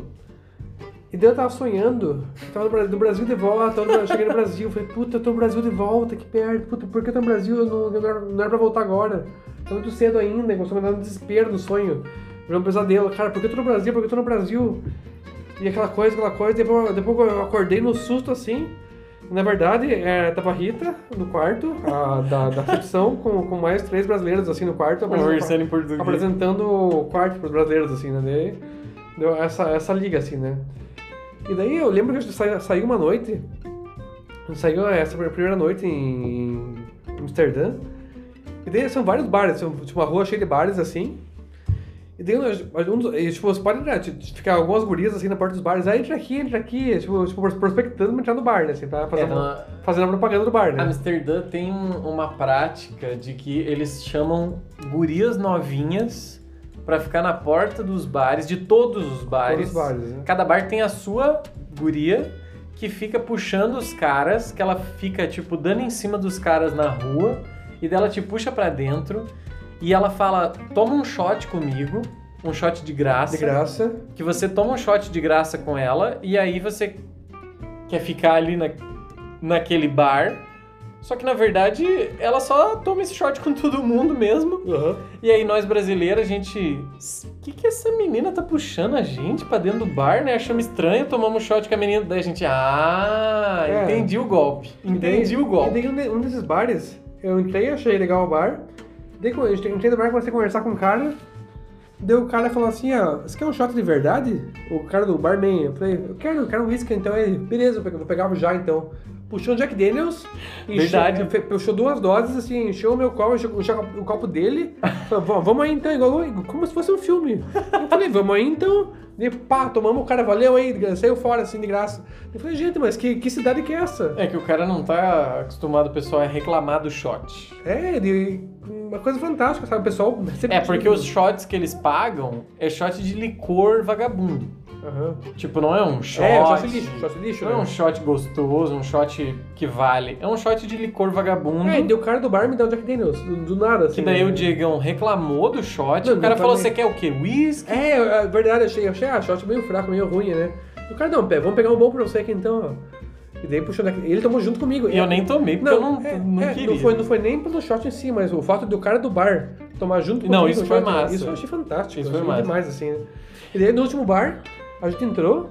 E daí eu tava sonhando. Eu tava no Brasil, do Brasil de volta, eu cheguei no Brasil. Falei, puta, eu tô no Brasil de volta, que perto. Puta, por que eu tô no Brasil? Eu não, eu não, era, não era pra voltar agora. Tá muito cedo ainda, começou a me dar um desespero no sonho. Virou um pesadelo. Cara, por que eu tô no Brasil? Por que eu tô no Brasil? E aquela coisa, aquela coisa. Depois, depois eu acordei no susto assim. Na verdade, é, tava a Rita no quarto, a, da, da recepção, com, com mais três brasileiros, assim, no quarto. Conversando em português. Apresentando o quarto pros brasileiros, assim, né? Daí deu essa, essa liga, assim, né? E daí eu lembro que a gente saiu, saiu uma noite, saiu essa primeira noite em, em Amsterdã, e daí são vários bares, tipo uma rua cheia de bares, assim, e daí, um dos, e, tipo, você pode né, ficar algumas gurias assim na porta dos bares, ah, entra aqui, entra aqui, tipo, tipo prospectando pra entrar no bar, né? Assim, pra fazer, é, uma, fazendo a propaganda do bar, né? Amsterdã tem uma prática de que eles chamam gurias novinhas para ficar na porta dos bares, de todos os bares. Todos os bares né? Cada bar tem a sua guria que fica puxando os caras, que ela fica, tipo, dando em cima dos caras na rua, e dela te puxa para dentro e ela fala: toma um shot comigo, um shot de graça. De graça. Que você toma um shot de graça com ela, e aí você quer ficar ali na, naquele bar. Só que na verdade ela só toma esse shot com todo mundo mesmo. Uhum. E aí nós brasileiros, a gente. O que, que essa menina tá puxando a gente pra dentro do bar, né? Achamos estranho, tomamos um shot com a menina. Daí a gente. Ah, é. entendi o golpe. Entendi daí, o golpe. E daí um desses bares, eu entrei, achei legal o bar. Daí eu entrei no bar, comecei a conversar com o cara. Daí o cara falou assim, ó, você quer um shot de verdade? O cara do barman, eu falei, eu quero, eu quero um whisky, então ele, beleza, vou pegar já então. Puxou um Jack Daniels, Verdade. Encheu, puxou duas doses, assim, encheu o meu copo, encheu, encheu o copo dele. falou, vamos aí então, igual, como se fosse um filme. Eu falei, vamos aí então. E pá, tomamos, o cara valeu aí, saiu fora assim de graça. Eu falei, gente, mas que, que cidade que é essa? É que o cara não tá acostumado, o pessoal, a reclamar do shot. É, de, uma coisa fantástica, sabe? O pessoal É, porque os shots que eles pagam é shot de licor vagabundo. Uhum. Tipo, não é um shot. É, um shot lixo, shot lixo. Não né? é um shot gostoso, um shot que vale. É um shot de licor vagabundo. É, e deu o cara do bar me deu um Jack Daniels, do, do nada, assim. Que daí né? o Diegão reclamou do shot. Não, o cara falou: você quer o quê? Whisky? É, é verdade, achei, achei ah, shot meio fraco, meio ruim, né? O cara, não, vamos pegar um bom pra você aqui então, ó. E daí puxou daqui. Ele tomou junto comigo. E eu nem tomei, porque não, eu não, é, não é, queria. Não foi, não foi nem pelo shot em si, mas o fato do cara do bar tomar junto comigo. Não, isso foi shot, massa. Isso eu achei fantástico. Isso foi massa. demais, assim, né? E daí no último bar, a gente entrou.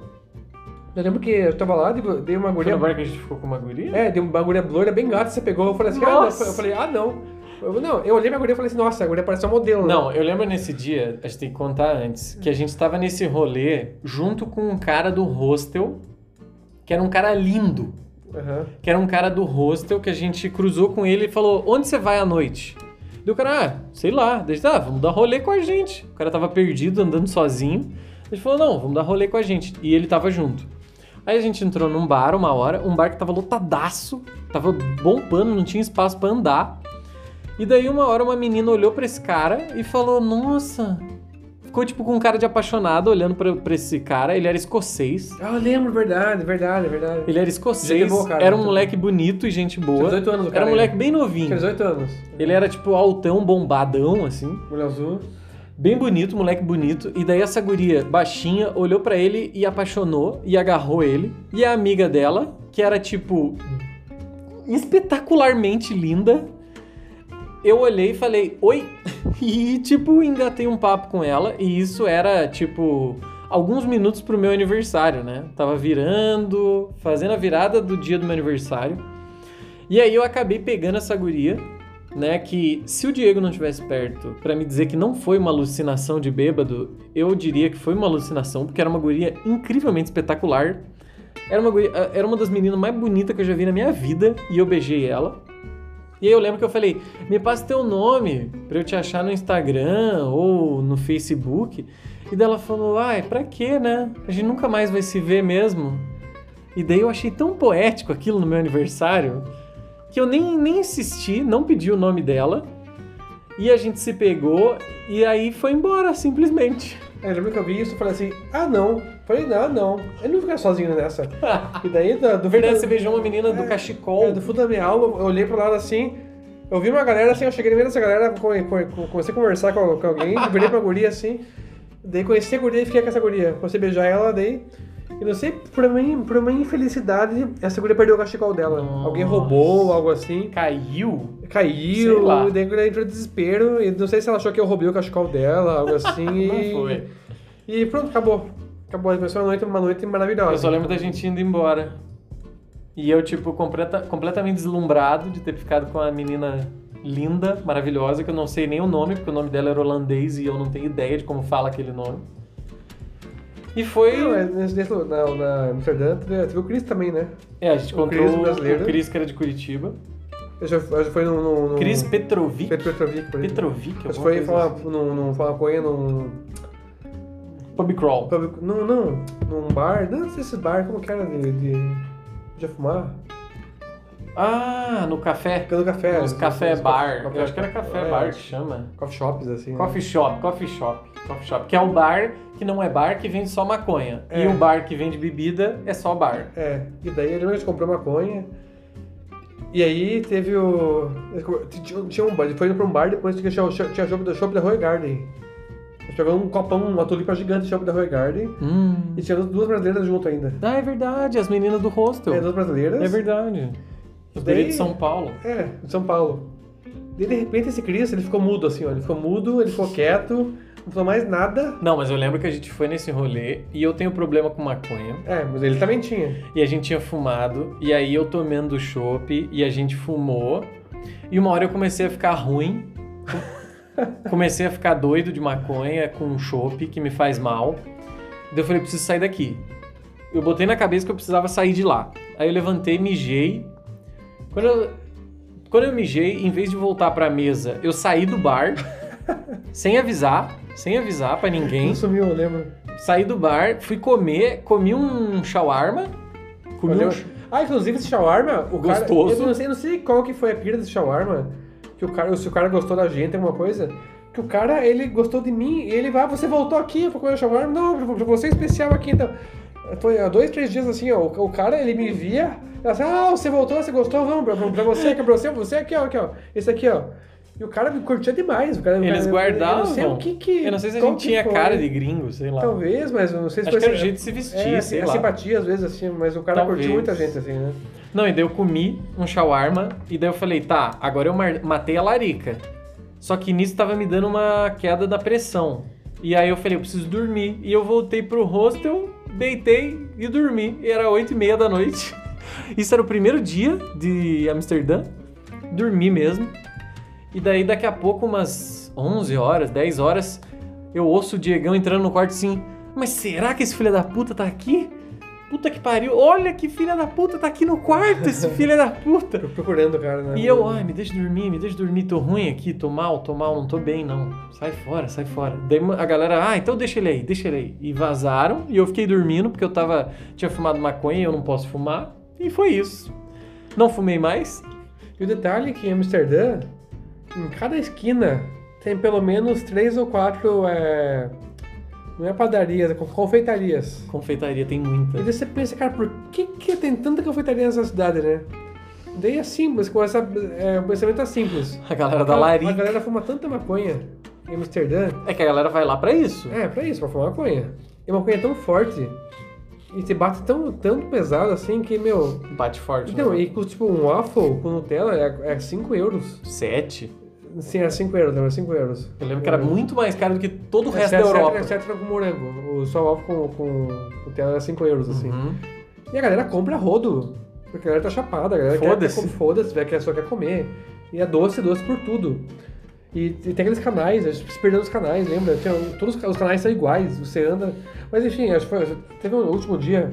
Eu lembro que eu tava lá, dei uma Foi guria. no bar que a gente ficou com uma guria? É, deu uma guria loira bem gata, você pegou. Eu falei assim, ah, não. Nossa. Eu falei, ah, não. Eu, não, eu olhei pra guria e falei assim, nossa, a guria parece um modelo. né? Não, eu lembro nesse dia, a gente tem que contar antes, que a gente tava nesse rolê junto com um cara do hostel, que era um cara lindo. Aham. Que era um cara do hostel que a gente cruzou com ele e falou: Onde você vai à noite? Deu o cara, ah, sei lá. Daí, ah, vamos dar rolê com a gente. O cara tava perdido, andando sozinho. Gente falou: Não, vamos dar rolê com a gente. E ele tava junto. Aí a gente entrou num bar uma hora, um bar que tava lotadaço, tava bombando, não tinha espaço pra andar. E daí uma hora uma menina olhou pra esse cara e falou: Nossa. Ficou tipo com um cara de apaixonado olhando pra, pra esse cara. Ele era escocês. Ah, eu lembro, verdade, verdade, verdade. Ele era escocês, boa, cara, era um muito moleque bonito e gente boa. Tinha 18 anos o cara Era um moleque bem novinho. Tinha 18 anos. Ele era tipo altão, bombadão, assim. Olho azul. Bem bonito, moleque bonito. E daí essa guria baixinha olhou pra ele e apaixonou e agarrou ele. E a amiga dela, que era tipo espetacularmente linda, eu olhei e falei, oi! E tipo, engatei um papo com ela. E isso era tipo alguns minutos pro meu aniversário, né? Tava virando, fazendo a virada do dia do meu aniversário. E aí eu acabei pegando essa guria, né? Que se o Diego não tivesse perto pra me dizer que não foi uma alucinação de bêbado, eu diria que foi uma alucinação, porque era uma guria incrivelmente espetacular. Era uma, guria- era uma das meninas mais bonitas que eu já vi na minha vida e eu beijei ela. E aí eu lembro que eu falei, me passa teu nome pra eu te achar no Instagram ou no Facebook. E daí ela falou, ai, pra quê, né? A gente nunca mais vai se ver mesmo. E daí eu achei tão poético aquilo no meu aniversário que eu nem, nem insisti, não pedi o nome dela. E a gente se pegou e aí foi embora, simplesmente. Aí eu lembro que eu vi isso e falei assim, ah não. Falei, não, não. Ele não fica sozinho nessa. E daí, da- do Na verdade, fundo- você beijou uma menina do É, cachecol. é, do fundo da minha aula, eu olhei pro lado assim, eu vi uma galera assim, eu cheguei no meio dessa galera, co- co- comecei a conversar com, com alguém, virei pra guria assim, daí conheci a guria e fiquei com essa guria. Comecei a beijar ela, daí. E não sei, por uma, por uma infelicidade, essa guria perdeu o cachecol dela. Nossa. Alguém roubou, algo assim. Caiu? Caiu, Sei lá. e daí a entrou em desespero, e não sei se ela achou que eu roubei o cachecol dela, algo assim. e... Não foi. E pronto, acabou. Acabou, começou uma noite, uma noite maravilhosa. Eu só lembro da gente indo embora. E eu, tipo, completa, completamente deslumbrado de ter ficado com a menina linda, maravilhosa, que eu não sei nem o nome, porque o nome dela era holandês e eu não tenho ideia de como fala aquele nome. E foi. Não, é, nesse, na, na Amsterdã, teve, teve o Chris também, né? É, a gente O encontrou Chris o brasileiro. Chris, que era de Curitiba. Esse já, já foi num... num, num Chris Petrovic. Petro- Petrovic, por. Petrovic, alguma foi coisa falar assim. num, num, falar com ele num... Pub crawl. Pub- Não, não, num bar, não sei se bar, como que era de, de, de fumar? Ah, no café. Pelo café. Os café bar. coffee- Eu acho que era café é, bar que chama. Coffee shops, assim. né? Coffee shop, coffee shop, coffee shop. Que é o bar que não é bar, que vende só maconha. É. E o bar que vende bebida é só bar. É, e daí ele realmente comprou maconha. E aí teve o. Tinha, um bar, ele foi indo pra um bar depois tinha, tinha, show da Shop da Roy Garden. Ele pegou um copão, uma tulipa gigante de Shop da Roy Garden. Hum. E tinha duas brasileiras junto ainda. Ah, é verdade, as meninas do hostel. É, duas brasileiras. É verdade. De São Paulo. É, de São Paulo. E de repente esse Cris, ele ficou mudo assim, ó. Ele ficou mudo, ele ficou quieto, não falou mais nada. Não, mas eu lembro que a gente foi nesse rolê e eu tenho problema com maconha. É, mas ele também tinha. E a gente tinha fumado, e aí eu tomando chopp, e a gente fumou. E uma hora eu comecei a ficar ruim. comecei a ficar doido de maconha com chopp, que me faz mal. Daí eu falei, preciso sair daqui. Eu botei na cabeça que eu precisava sair de lá. Aí eu levantei, mijei. Quando eu, quando eu mijei, em vez de voltar pra mesa, eu saí do bar, sem avisar, sem avisar pra ninguém. Ele sumiu, eu lembro. Saí do bar, fui comer, comi um shawarma. Comi Olha, um... Ah, inclusive esse shawarma, o Gostoso. cara. Eu não sei, não sei qual que foi a pira desse shawarma. Que o cara, se o cara gostou da gente, alguma coisa. Que o cara, ele gostou de mim e ele vai, ah, você voltou aqui pra comer o shawarma? Não, pra você é especial aqui então. Foi há dois, três dias assim, ó. O, o cara, ele me via, assim, ah, você voltou, você gostou, vamos, pra, pra você, aqui, pra você, você aqui, ó, aqui, ó. Esse aqui, ó. E o cara me curtia demais. O cara, Eles eu- guardavam. Eu não sei o que que. Eu não sei se a gente tinha foi. cara de gringo, sei lá. Talvez, mas eu não sei se Acho foi que era o assim- jeito de se vestir, é, sei é lá. simpatia às vezes, assim, mas o cara Talvez. curtiu muita gente, assim, né? Não, e daí eu comi um shawarma e daí eu falei, tá, agora eu matei a larica. Só que nisso tava me dando uma queda da pressão. E aí eu falei, eu preciso dormir. E eu voltei pro hostel, deitei e dormi. Era oito e meia da noite. Isso era o primeiro dia de Amsterdã. Dormi mesmo. E daí daqui a pouco, umas 11 horas, 10 horas, eu ouço o Diegão entrando no quarto assim, mas será que esse filho da puta tá aqui? Puta que pariu, olha que filha da puta tá aqui no quarto, esse filho da puta. Tô procurando o cara, né? E eu, ai, me deixa dormir, me deixa dormir, tô ruim aqui, tô mal, tô mal, não tô bem, não. Sai fora, sai fora. Daí a galera, ah, então deixa ele aí, deixa ele aí. E vazaram, e eu fiquei dormindo, porque eu tava, tinha fumado maconha e eu não posso fumar. E foi isso. Não fumei mais. E o detalhe é que em Amsterdã, em cada esquina, tem pelo menos três ou quatro. É... Não é padarias, é con- confeitarias. Confeitaria tem muita. E daí você pensa, cara, por que, que tem tanta confeitaria nessa cidade, né? Daí é simples, com essa. É, o pensamento é simples. A galera da A- A galera fuma tanta maconha em Amsterdã. É que a galera vai lá pra isso. É, pra isso, pra fumar maconha. E a maconha é tão forte. E te bate tão, tão pesado assim que, meu. Bate forte. Então, né? e custa tipo um waffle com Nutella é 5 euros. Sete? Sim, era 5 euros, era 5 euros. Eu lembro que era muito mais caro do que todo o resto da Europa. Exceto era com morango. O waffle com, com Nutella era 5 euros, assim. Uhum. E a galera compra rodo. Porque a galera tá chapada, a galera quer- Foda-se. quer, foda-se, quer, só quer comer. E é doce, doce por tudo. E, e tem aqueles canais, a gente se perdeu os canais, lembra? Tinha, todos os, canais são iguais, você anda. Mas enfim, acho que foi, teve um último dia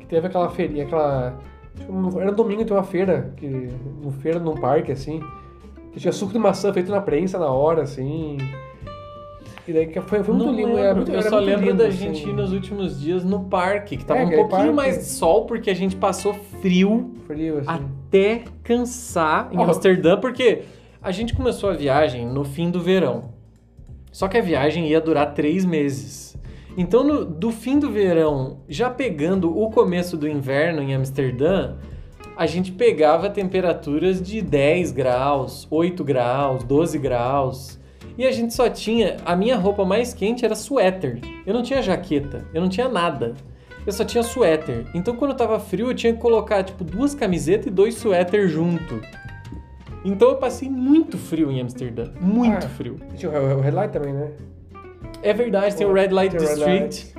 que teve aquela feirinha, aquela. tipo, Era domingo, tem uma feira, que, uma feira num parque, assim, que tinha suco de maçã feito na prensa na hora, assim. E daí que foi, foi muito lindo, era muito, eu era só muito lembro lindo, da assim. gente ir nos últimos dias no parque, que tava É, um aquele pouquinho parque- mais de sol, porque a gente passou frio Frio, assim. até cansar em Ó. Amsterdã, porque a gente começou a viagem no fim do verão. Só que a viagem ia durar três meses. Então, no- do fim do verão, já pegando o começo do inverno em Amsterdã, a gente pegava temperaturas de 10 graus, 8 graus, 12 graus. E a gente só tinha. A minha roupa mais quente era suéter. Eu não tinha jaqueta, eu não tinha nada. Eu só tinha suéter. Então quando tava frio, eu tinha que colocar tipo duas camisetas e dois suéter junto. Então eu passei muito frio em Amsterdã. Muito Ah. frio. Tinha o, Red Light também, né? É verdade, tem o Red Light Tem District.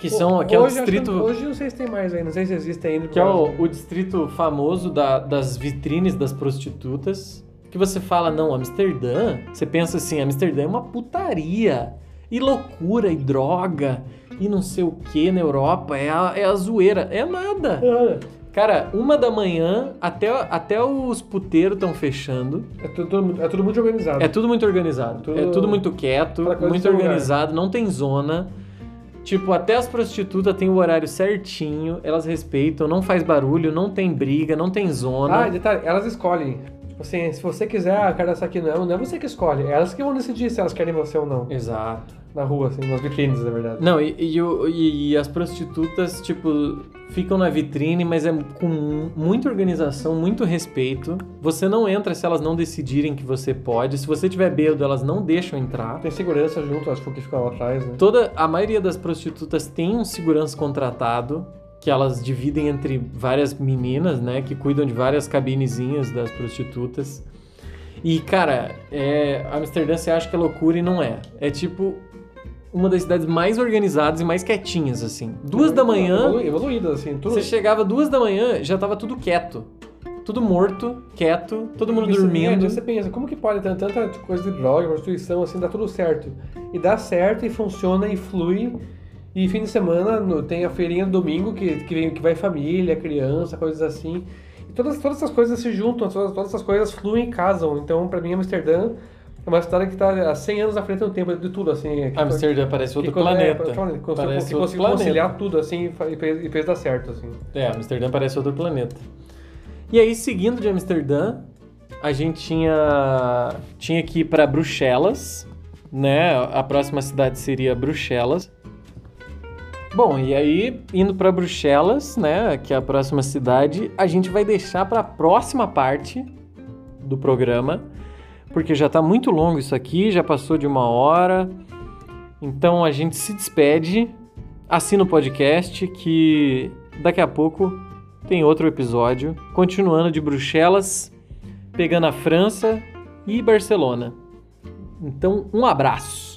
Que, são, que é o hoje, acho que- distrito. hoje não sei se tem mais aí, não sei se existe ainda. Que é o, o distrito famoso da- das vitrines das prostitutas. Que você fala, não, Amsterdã. Você pensa assim, Amsterdã é uma putaria. E loucura, e droga, e não sei o que na Europa. É a, é a zoeira. É nada. Cara, uma da manhã, até, até os puteiros estão fechando. É tudo, é tudo muito organizado. É tudo muito organizado. Tudo- É tudo muito quieto, muito seu lugar. organizado, não tem zona. Tipo, até as prostitutas têm o horário certinho, elas respeitam, não faz barulho, não tem briga, não tem zona. Ah, detalhe, elas escolhem. Tipo assim, se você quiser, ah, quero essa aqui não, não é você que escolhe. É elas que vão decidir se elas querem você ou não. Exato. Na rua, assim, nas vitrines, na verdade. Não, e, e, e- e as prostitutas, tipo, ficam na vitrine, mas é com muita organização, muito respeito. Você não entra se elas não decidirem que você pode. Se você tiver bêbado, elas não deixam entrar. Tem segurança junto, acho que ficam lá atrás, né? Toda a maioria das prostitutas tem um segurança contratado que elas dividem entre várias meninas, né, que cuidam de várias cabinezinhas das prostitutas. E cara, é, Amsterdã você acha que é loucura e não é. É tipo uma das cidades mais organizadas e mais quietinhas assim. Duas da manhã, Evolu- Evoluídas, assim, tudo. você chegava duas da manhã, já tava tudo quieto. Tudo morto, quieto, todo mundo Porque você- é, dormindo. Você pensa, como que pode ter tanta coisa de droga, prostituição, assim, dá tudo certo. E dá certo, e funciona, e flui. E fim de semana no- tem a feirinha do domingo, que, que, vem, que vai família, criança, coisas assim. E todas, todas essas coisas se juntam, todas, todas essas coisas fluem e casam. Então, pra mim, Amsterdã é uma cidade que tá há 100 anos à frente do tempo de tudo, assim. que- Amsterdã parece que outro é, planeta. planeta. Que conseguiu- Parece que conseguiu planeta. conciliar tudo, assim, e e fez, e fez dar certo, assim. É, Amsterdã parece outro planeta. E aí, seguindo de Amsterdã, a gente tinha, tinha que ir para Bruxelas, né? A próxima cidade seria Bruxelas. Bom, e aí, indo para Bruxelas, né, que é a próxima cidade, a gente vai deixar para a próxima parte do programa, porque já tá muito longo isso aqui, já passou de uma hora. Então a gente se despede, assina o podcast que daqui a pouco tem outro episódio, continuando de Bruxelas, pegando a França e Barcelona. Então, um abraço.